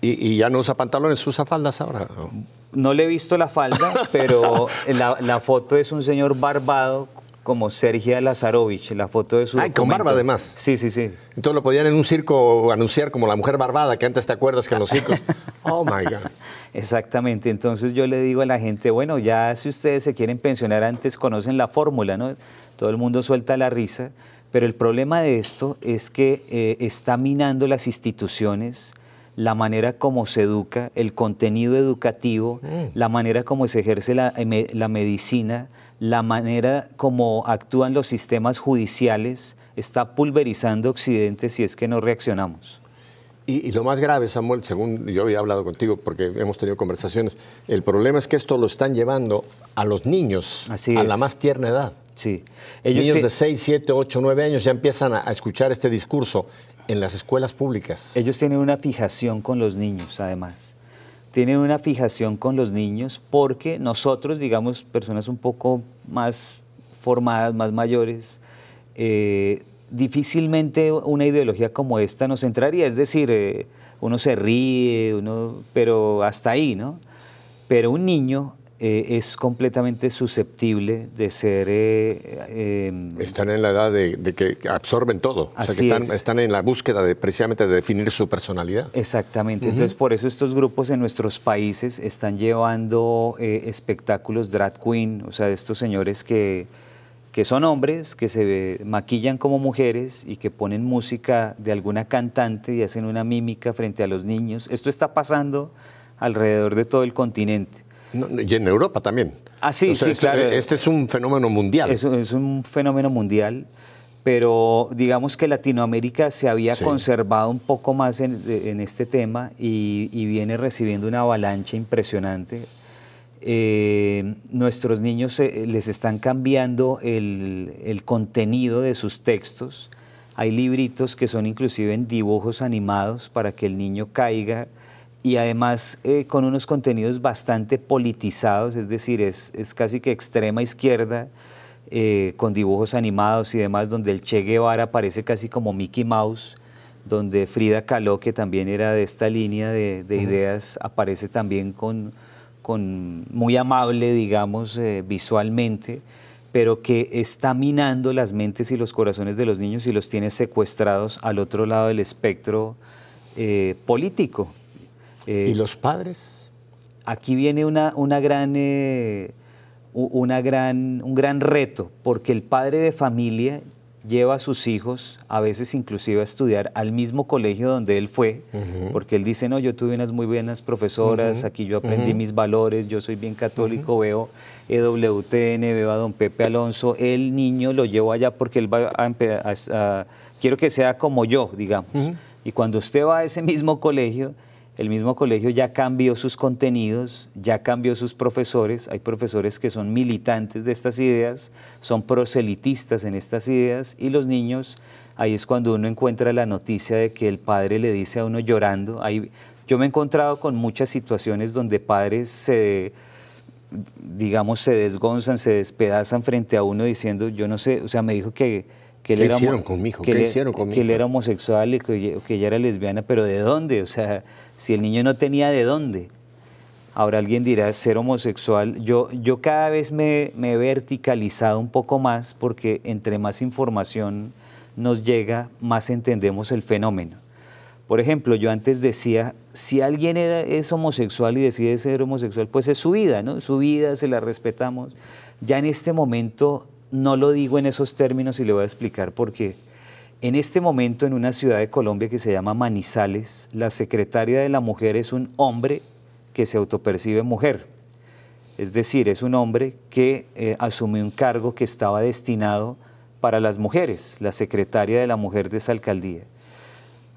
B: Y, y ya no usa pantalones, usa faldas ahora.
C: No le he visto la falda, pero la, la foto es un señor barbado como Sergia Lazarovich, la foto de su
B: Ay, con
C: documento.
B: barba además.
C: Sí, sí, sí.
B: Entonces lo podían en un circo anunciar como la mujer barbada, que antes te acuerdas que en los circos. Oh my God.
C: Exactamente, entonces yo le digo a la gente, bueno, ya si ustedes se quieren pensionar antes, conocen la fórmula, ¿no? Todo el mundo suelta la risa, pero el problema de esto es que eh, está minando las instituciones, la manera como se educa, el contenido educativo, la manera como se ejerce la, eh, la medicina, la manera como actúan los sistemas judiciales, está pulverizando Occidente si es que no reaccionamos.
B: Y, y lo más grave, Samuel, según yo había hablado contigo, porque hemos tenido conversaciones, el problema es que esto lo están llevando a los niños
C: Así
B: a
C: es.
B: la más tierna edad.
C: Sí,
B: Niños
C: se-
B: de 6, 7, 8, 9 años ya empiezan a, a escuchar este discurso en las escuelas públicas.
C: Ellos tienen una fijación con los niños, además. Tienen una fijación con los niños porque nosotros, digamos, personas un poco más formadas, más mayores, eh, difícilmente una ideología como esta nos entraría. Es decir, eh, uno se ríe, uno, pero hasta ahí, ¿no? Pero un niño eh, es completamente susceptible de ser... eh, eh,
B: Están en la edad de, de que absorben todo. o sea, que están,
C: es.
B: están en la búsqueda de precisamente de definir su personalidad.
C: Exactamente, entonces por eso estos grupos en nuestros países están llevando eh, espectáculos drag queen, o sea, de estos señores que, que son hombres, que se maquillan como mujeres y que ponen música de alguna cantante y hacen una mímica frente a los niños. Esto está pasando alrededor de todo el continente.
B: No, y en Europa también.
C: Ah, sí,
B: O sea,
C: sí,
B: esto-
C: claro.
B: Este es un fenómeno mundial.
C: Es, es un fenómeno mundial, pero digamos que Latinoamérica se había
B: Sí.
C: conservado un poco más en, en este tema y, y viene recibiendo una avalancha impresionante. Eh, nuestros niños eh, les están cambiando el, el contenido de sus textos. Hay libritos que son inclusive en dibujos animados para que el niño caiga y además eh, con unos contenidos bastante politizados, es decir, es, es casi que extrema izquierda, eh, con dibujos animados y demás, donde el Che Guevara aparece casi como Mickey Mouse, donde Frida Kahlo, que también era de esta línea de, de ideas, aparece también con, con muy amable, digamos, eh, visualmente, pero que está minando las mentes y los corazones de los niños y los tiene secuestrados al otro lado del espectro eh, político. Eh,
B: ¿Y los padres?
C: aquí viene una, una gran, eh, una gran, un gran reto, porque el padre de familia lleva a sus hijos, a veces inclusive a estudiar al mismo colegio donde él fue, porque él dice, no, yo tuve unas muy buenas profesoras, aquí yo aprendí mis valores, yo soy bien católico, veo EWTN, veo a don Pepe Alonso, el niño lo llevo allá porque él va a, empe- a- a- quiero que sea como yo, digamos. Y cuando usted va a ese mismo colegio, el mismo colegio ya cambió sus contenidos, ya cambió sus profesores, hay profesores que son militantes de estas ideas, son proselitistas en estas ideas y los niños, ahí es cuando uno encuentra la noticia de que el padre le dice a uno llorando, ahí, yo me he encontrado con muchas situaciones donde padres se digamos, se desgonzan, se despedazan frente a uno diciendo, yo no sé, o sea, me dijo que, que él,
B: ¿Qué
C: era,
B: hicieron conmigo?
C: que
B: ¿Qué
C: él-
B: hicieron conmigo?
C: que él era homosexual y que, que ella era lesbiana, pero ¿de dónde? O sea, si el niño no tenía de dónde. Ahora alguien dirá, ser homosexual, yo, yo cada vez me, he verticalizado un poco más porque entre más información nos llega, más entendemos el fenómeno. Por ejemplo, yo antes decía, si alguien es homosexual y decide ser homosexual, pues es su vida, ¿no? Su vida, se la respetamos. Ya en este momento no lo digo en esos términos y le voy a explicar por qué. En este momento, en una ciudad de Colombia que se llama Manizales, la secretaria de la mujer es un hombre que se autopercibe mujer. Es decir, es un hombre que eh, asumió un cargo que estaba destinado para las mujeres, la secretaria de la mujer de esa alcaldía.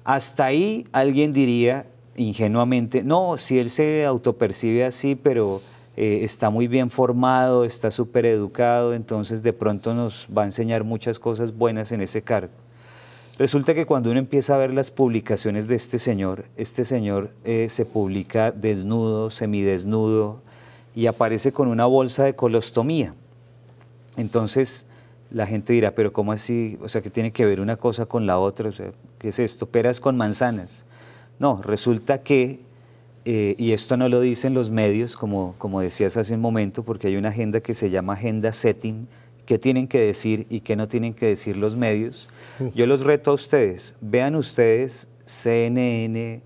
C: Hasta ahí alguien diría ingenuamente, no, si él se autopercibe así, pero eh, está muy bien formado, está súper educado, entonces de pronto nos va a enseñar muchas cosas buenas en ese cargo. Resulta que cuando uno empieza a ver las publicaciones de este señor, este señor eh, se publica desnudo, semidesnudo y aparece con una bolsa de colostomía. Entonces la gente dirá, pero ¿cómo así? O sea, ¿qué tiene que ver una cosa con la otra? O sea, ¿qué es esto? Peras con manzanas. No, resulta que, eh, y esto no lo dicen los medios, como, como decías hace un momento, porque hay una agenda que se llama Agenda Setting, qué tienen que decir y qué no tienen que decir los medios. Yo los reto a ustedes, vean ustedes CNN,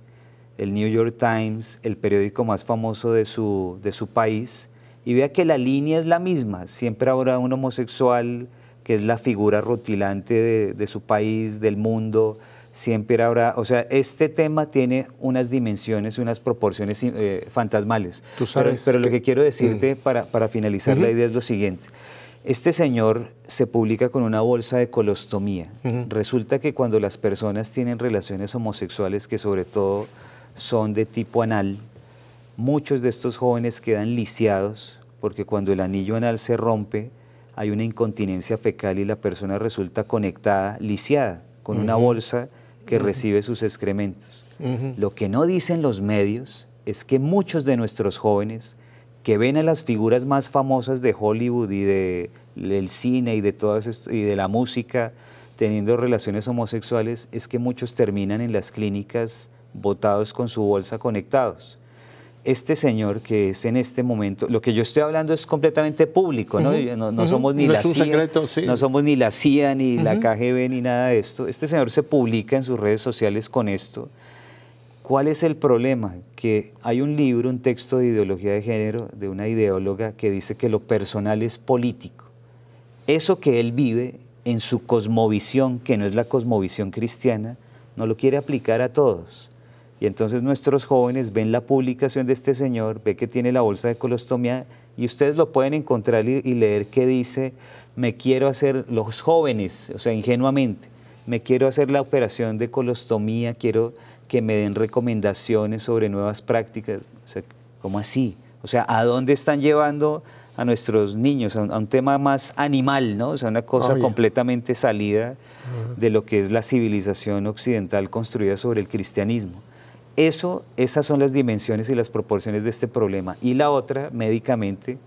C: el New York Times, el periódico más famoso de su, de su país, y vea que la línea es la misma. Siempre habrá un homosexual que es la figura rutilante de, de su país, del mundo. Siempre habrá, o sea, este tema tiene unas dimensiones, unas proporciones eh, fantasmales.
B: Tú
C: Pero-
B: sabes
C: pero, lo
B: que-
C: que quiero decirte para, para finalizar la idea es lo siguiente. Este señor se publica con una bolsa de colostomía. Resulta que cuando las personas tienen relaciones homosexuales, que sobre todo son de tipo anal, muchos de estos jóvenes quedan lisiados porque cuando el anillo anal se rompe hay una incontinencia fecal y la persona resulta conectada, lisiada, con una bolsa que recibe sus excrementos. Lo que no dicen los medios es que muchos de nuestros jóvenes que ven a las figuras más famosas de Hollywood y de- del cine y de todas y de la música teniendo relaciones homosexuales es que muchos terminan en las clínicas botados con su bolsa conectados. Este señor que es en este momento, lo que yo estoy hablando es completamente público, ¿no? No, somos ni
B: No
C: la CIA,
B: secreto, sí.
C: no somos ni la CIA ni la KGB ni nada de esto. Este señor se publica en sus redes sociales con esto. ¿Cuál es el problema? Que hay un libro, un texto de ideología de género de una ideóloga que dice que lo personal es político. Eso que él vive en su cosmovisión, que no es la cosmovisión cristiana, no lo quiere aplicar a todos. Y entonces nuestros jóvenes ven la publicación de este señor, ve que tiene la bolsa de colostomía y ustedes lo pueden encontrar y, leer que dice, me quiero hacer, los jóvenes, o sea, ingenuamente, me quiero hacer la operación de colostomía, quiero que me den recomendaciones sobre nuevas prácticas. O sea, ¿cómo así? O sea, ¿a dónde están llevando a nuestros niños? A un, a un tema más animal, ¿no? O sea, una cosa
B: Oye.
C: completamente salida de lo que es la civilización occidental construida sobre el cristianismo. Eso, esas son las dimensiones y las proporciones de este problema. Y la otra, médicamente,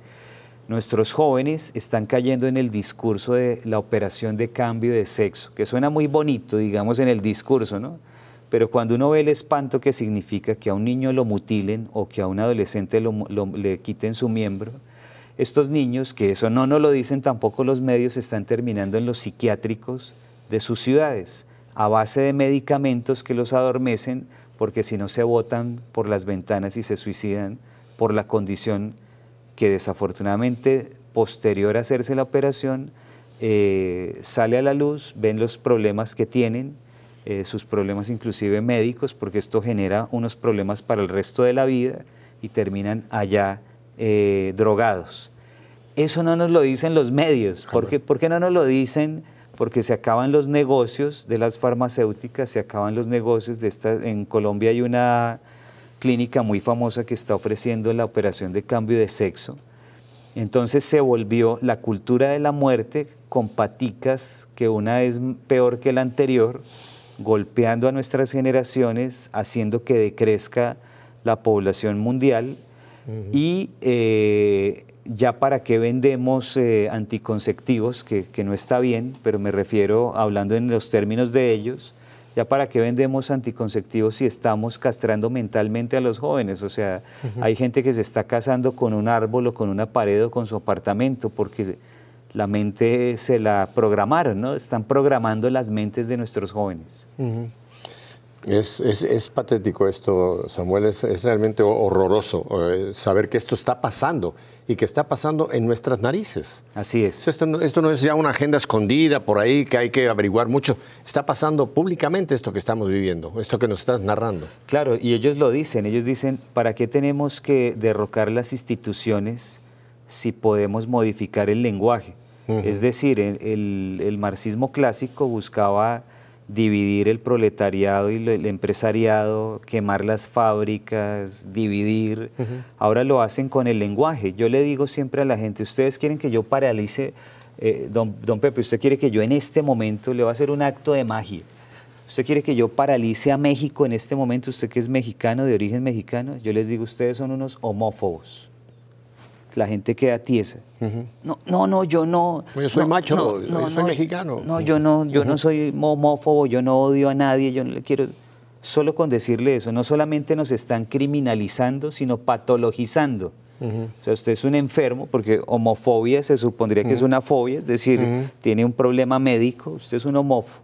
C: nuestros jóvenes están cayendo en el discurso de la operación de cambio de sexo, que suena muy bonito, digamos, en el discurso, ¿no? Pero cuando uno ve el espanto que significa que a un niño lo mutilen o que a un adolescente le quiten su miembro, estos niños, que eso no nos lo dicen tampoco los medios, están terminando en los psiquiátricos de sus ciudades, a base de medicamentos que los adormecen, porque si no se botan por las ventanas y se suicidan por la condición que desafortunadamente posterior a hacerse la operación eh, sale a la luz, ven los problemas que tienen, eh, sus problemas inclusive médicos, porque esto genera unos problemas para el resto de la vida y terminan allá eh, drogados. Eso no nos lo dicen los medios. ¿Por qué, por qué no nos lo dicen? Porque se acaban los negocios de las farmacéuticas, se acaban los negocios de estas. En Colombia hay una, clínica muy famosa que está ofreciendo la operación de cambio de sexo. Entonces se volvió la cultura de la muerte con paticas que una es peor que la anterior, golpeando a nuestras generaciones, haciendo que decrezca la población mundial. Y eh, ya para qué vendemos eh, anticonceptivos, que, no está bien, pero me refiero hablando en los términos de ellos, ya para qué vendemos anticonceptivos si estamos castrando mentalmente a los jóvenes. O sea, hay gente que se está casando con un árbol o con una pared o con su apartamento porque la mente se la programaron, ¿no? Están programando las mentes de nuestros jóvenes.
B: Es, es, patético esto, Samuel, es, realmente horroroso eh, saber que esto está pasando y que está pasando en nuestras narices.
C: Así es.
B: Esto no, esto no es ya una agenda escondida por ahí que hay que averiguar mucho. Está pasando públicamente esto que estamos viviendo, esto que nos estás narrando.
C: Claro, y ellos lo dicen, ellos dicen, ¿para qué tenemos que derrocar las instituciones si podemos modificar el lenguaje? Es decir, el, el marxismo clásico buscaba dividir el proletariado y el empresariado, quemar las fábricas, dividir. Ahora lo hacen con el lenguaje. Yo le digo siempre a la gente, ustedes quieren que yo paralice, eh, don, don, Pepe, usted quiere que yo en este momento le va a hacer un acto de magia. Usted quiere que yo paralice a México en este momento, usted que es mexicano, de origen mexicano, yo les digo, ustedes son unos homófobos la gente queda tiesa. No, no, no, yo no.
B: Yo soy macho, yo soy mexicano.
C: No, yo no, yo no soy homófobo, yo no odio a nadie, yo no le quiero. Solo con decirle eso, no solamente nos están criminalizando, sino patologizando. O sea, usted es un enfermo, porque homofobia se supondría que es una fobia, es decir, tiene un problema médico, usted es un homófobo.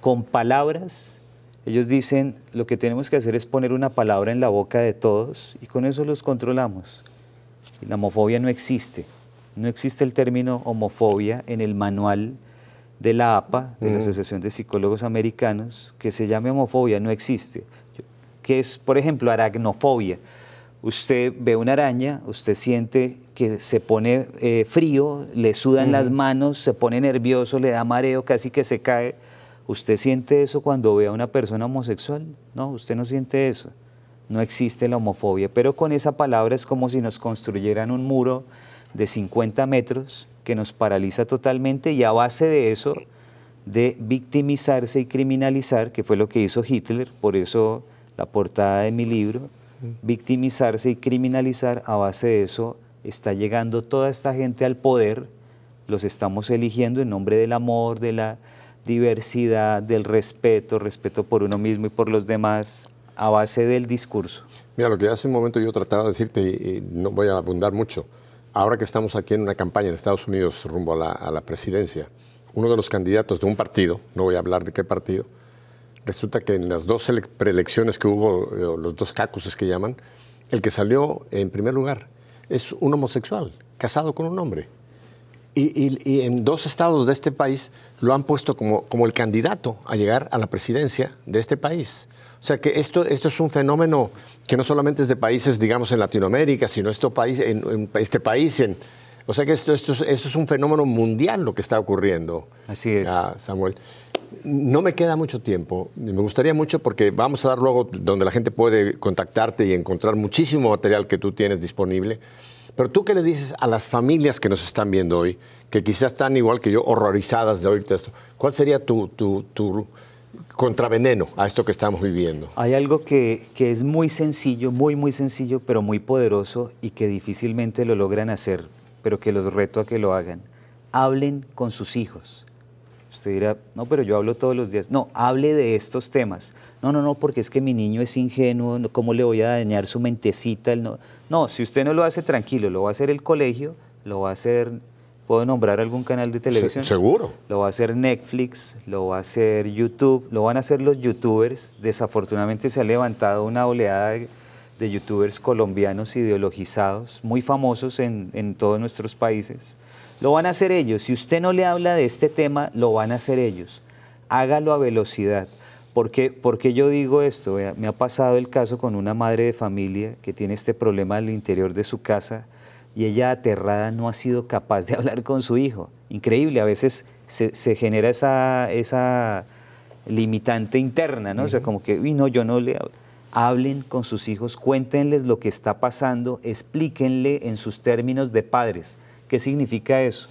C: Con palabras, ellos dicen, lo que tenemos que hacer es poner una palabra en la boca de todos y con eso los controlamos. La homofobia no existe. No existe el término homofobia en el manual de la APA, de la Asociación de Psicólogos Americanos, que se llame homofobia, no existe. Que es, por ejemplo, aracnofobia. Usted ve una araña, usted siente que se pone eh, frío, le sudan las manos, se pone nervioso, le da mareo, casi que se cae. ¿Usted siente eso cuando ve a una persona homosexual? No, usted no siente eso no existe la homofobia, pero con esa palabra es como si nos construyeran un muro de 50 metros que nos paraliza totalmente y a base de eso, de victimizarse y criminalizar, que fue lo que hizo Hitler, por eso la portada de mi libro, victimizarse y criminalizar, a base de eso está llegando toda esta gente al poder, los estamos eligiendo en nombre del amor, de la diversidad, del respeto, respeto por uno mismo y por los demás, a base del discurso.
B: Mira, lo que hace un momento yo trataba de decirte, y no voy a abundar mucho, ahora que estamos aquí en una campaña en Estados Unidos rumbo a la, presidencia, uno de los candidatos de un partido, no voy a hablar de qué partido, resulta que en las dos preelecciones que hubo, eh, los dos cacuses que llaman, el que salió en primer lugar es un homosexual, casado con un hombre. Y, en dos estados de este país lo han puesto como, como el candidato a llegar a la presidencia de este país. O sea que esto, esto es un fenómeno que no solamente es de países, digamos, en Latinoamérica, sino esto país, en, este país. En, o sea que esto, esto, es, esto, es, un fenómeno mundial lo que está ocurriendo.
C: Así es.
B: Samuel. No me queda mucho tiempo. Me gustaría mucho porque vamos a dar luego donde la gente puede contactarte y encontrar muchísimo material que tú tienes disponible. Pero tú qué le dices a las familias que nos están viendo hoy, que quizás están igual que yo, horrorizadas de oírte esto. ¿Cuál sería tu, tu, tu contraveneno a esto que estamos viviendo?
C: Hay algo que, es muy sencillo, muy, muy sencillo, pero muy poderoso y que difícilmente lo logran hacer, pero que los reto a que lo hagan. Hablen con sus hijos. Usted dirá, no, pero yo hablo todos los días. No, hable de estos temas. No, no, no, porque es que mi niño es ingenuo, ¿cómo le voy a dañar su mentecita? No, no, si usted no lo hace tranquilo, lo va a hacer el colegio, lo va a hacer ¿Puedo nombrar algún canal de televisión?
B: seguro.
C: Lo va a hacer Netflix, lo va a hacer YouTube, lo van a hacer los youtubers. Desafortunadamente se ha levantado una oleada de, youtubers colombianos ideologizados, muy famosos en, en, todos nuestros países. Lo van a hacer ellos. Si usted no le habla de este tema, lo van a hacer ellos. Hágalo a velocidad. ¿Por qué, porque yo digo esto? me ha pasado el caso con una madre de familia que tiene este problema al interior de su casa y ella aterrada no ha sido capaz de hablar con su hijo. Increíble, a veces se, genera esa, esa limitante interna, ¿no? O sea, como que, no, yo no le hablen con sus hijos, cuéntenles lo que está pasando, explíquenle en sus términos de padres. ¿Qué significa eso?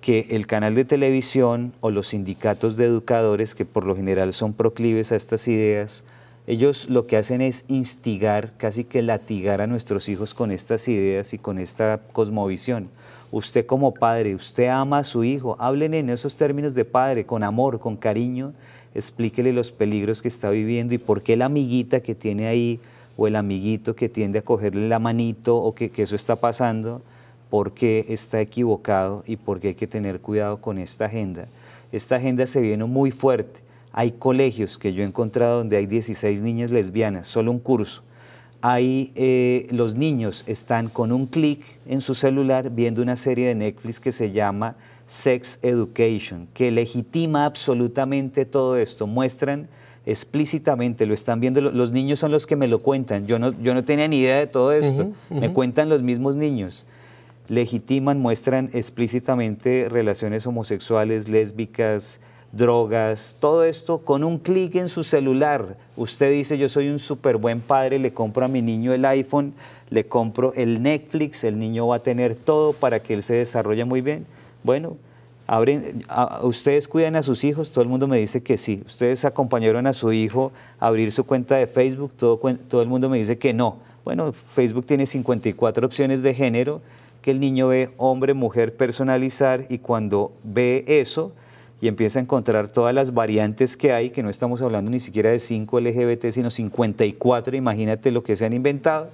C: Que el canal de televisión o los sindicatos de educadores, que por lo general son proclives a estas ideas, ellos lo que hacen es instigar, casi que latigar a nuestros hijos con estas ideas y con esta cosmovisión. Usted como padre, usted ama a su hijo, hablen en esos términos de padre, con amor, con cariño, explíquele los peligros que está viviendo y por qué la amiguita que tiene ahí o el amiguito que tiende a cogerle la manito o que, eso está pasando, por qué está equivocado y por qué hay que tener cuidado con esta agenda. Esta agenda se viene muy fuerte. Hay colegios que yo he encontrado donde hay 16 niñas lesbianas, solo un curso. Ahí eh, los niños están con un clic en su celular viendo una serie de Netflix que se llama Sex Education, que legitima absolutamente todo esto, muestran explícitamente, lo están viendo, los niños son los que me lo cuentan, yo no, yo no tenía ni idea de todo esto, me cuentan los mismos niños, legitiman, muestran explícitamente relaciones homosexuales, lésbicas, drogas, todo esto con un clic en su celular. Usted dice, yo soy un súper buen padre, le compro a mi niño el iPhone, le compro el Netflix, el niño va a tener todo para que él se desarrolle muy bien. Bueno, abren, ustedes cuidan a sus hijos, todo el mundo me dice que sí. Ustedes acompañaron a su hijo a abrir su cuenta de Facebook, todo, todo el mundo me dice que no. Bueno, Facebook tiene 54 opciones de género, que el niño ve hombre, mujer, personalizar, y cuando ve eso y empieza a encontrar todas las variantes que hay, que no estamos hablando ni siquiera de 5 LGBT, sino 54, imagínate lo que se han inventado,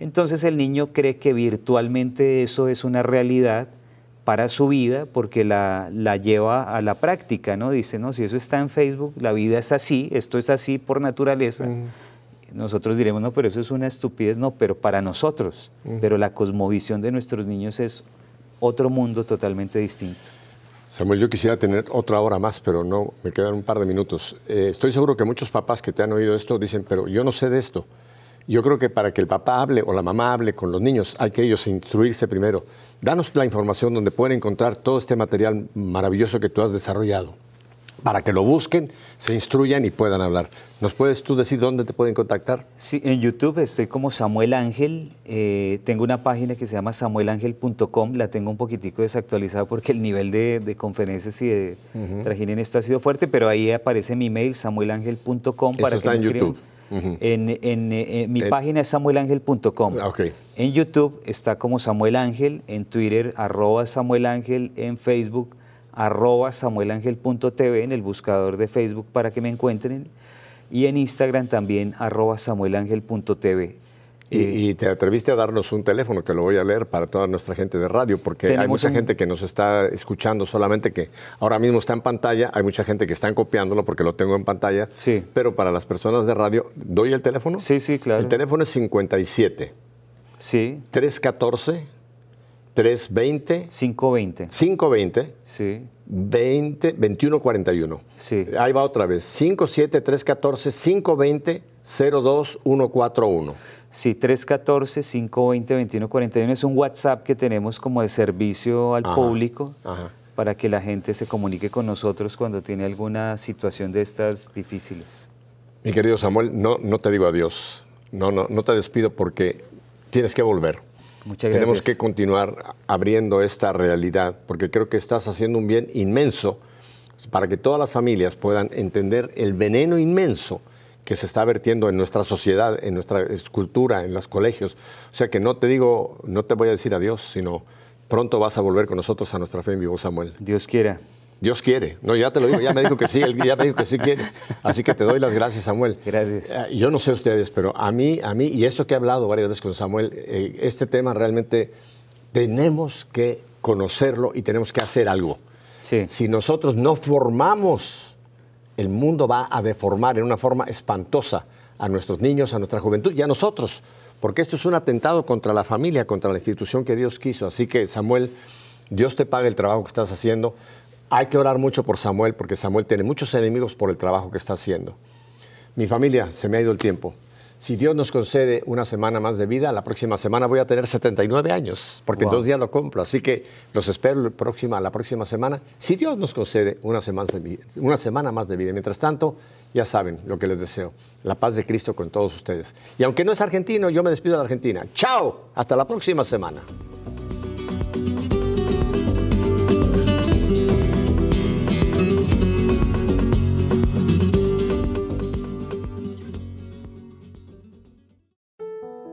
C: entonces el niño cree que virtualmente eso es una realidad para su vida porque la, la, lleva a la práctica, ¿no? Dice, no, si eso está en Facebook, la vida es así, esto es así por naturaleza. Nosotros diremos, no, pero eso es una estupidez, no, pero para nosotros. Pero la cosmovisión de nuestros niños es otro mundo totalmente distinto.
B: Samuel, yo quisiera tener otra hora más, pero no, me quedan un par de minutos. Eh, estoy seguro que muchos papás que te han oído esto dicen, pero yo no sé de esto. Yo creo que para que el papá hable o la mamá hable con los niños, hay que ellos instruirse primero. Danos la información donde pueden encontrar todo este material maravilloso que tú has desarrollado, para que lo busquen, se instruyan y puedan hablar. ¿Nos puedes tú decir dónde te pueden contactar?
C: Sí, en YouTube estoy como Samuel Ángel. Eh, tengo una página que se llama samuelangel.com. La tengo un poquitico desactualizada porque el nivel de, conferencias y de trajín en esto ha sido fuerte, pero ahí aparece mi mail, samuelangel.com.
B: Eso está en YouTube
C: en, mi página es samuelangel.com.
B: Ah,
C: en YouTube está como Samuel Ángel, en Twitter arroba Samuel Ángel, en Facebook arroba samuelangel.tv, en el buscador de Facebook para que me encuentren, y en Instagram también arroba samuelangel.tv.
B: Eh, y, te atreviste a darnos un teléfono que lo voy a leer para toda nuestra gente de radio, porque hay mucha gente que nos está escuchando solamente que ahora mismo está en pantalla, hay mucha gente que están copiándolo porque lo tengo en pantalla,
C: sí.
B: pero para las personas de radio, ¿doy el teléfono?
C: Sí, sí, claro.
B: El teléfono es 57.
C: Sí.
B: 314 320
C: 520.
B: 520.
C: Sí.
B: 20 2141.
C: Sí.
B: Ahí va otra vez. 57 314 520 02141.
C: Sí, 314-520-2141 es un WhatsApp que tenemos como de servicio al público para que la gente se comunique con nosotros cuando tiene alguna situación de estas difíciles.
B: Mi querido Samuel, no, no te digo adiós, no, no, no te despido porque tienes que volver.
C: Muchas
B: gracias. Tenemos que continuar abriendo esta realidad porque creo que estás haciendo un bien inmenso para que todas las familias puedan entender el veneno inmenso que se está vertiendo en nuestra sociedad, en nuestra escultura, en los colegios. O sea que no te digo, no te voy a decir adiós, sino pronto vas a volver con nosotros a nuestra fe en vivo, Samuel.
C: Dios quiera.
B: Dios quiere. No, ya te lo digo, ya me dijo que sí, él ya me dijo que sí quiere. Así que te doy las gracias, Samuel.
C: Gracias.
B: Eh, yo no sé ustedes, pero a mí, a mí, y esto que he hablado varias veces con Samuel, eh, este tema realmente tenemos que conocerlo y tenemos que hacer algo.
C: Sí.
B: Si nosotros no formamos el mundo va a deformar en una forma espantosa a nuestros niños, a nuestra juventud y a nosotros, porque esto es un atentado contra la familia, contra la institución que Dios quiso. Así que Samuel, Dios te pague el trabajo que estás haciendo. Hay que orar mucho por Samuel, porque Samuel tiene muchos enemigos por el trabajo que está haciendo. Mi familia, se me ha ido el tiempo. Si Dios nos concede una semana más de vida, la próxima semana voy a tener 79 años, porque en dos días lo cumplo. Así que los espero la próxima, la próxima semana. Si Dios nos concede una semana, de vida, una semana más de vida. Mientras tanto, ya saben lo que les deseo. La paz de Cristo con todos ustedes. Y aunque no es argentino, yo me despido de Argentina. Chao, hasta la próxima semana.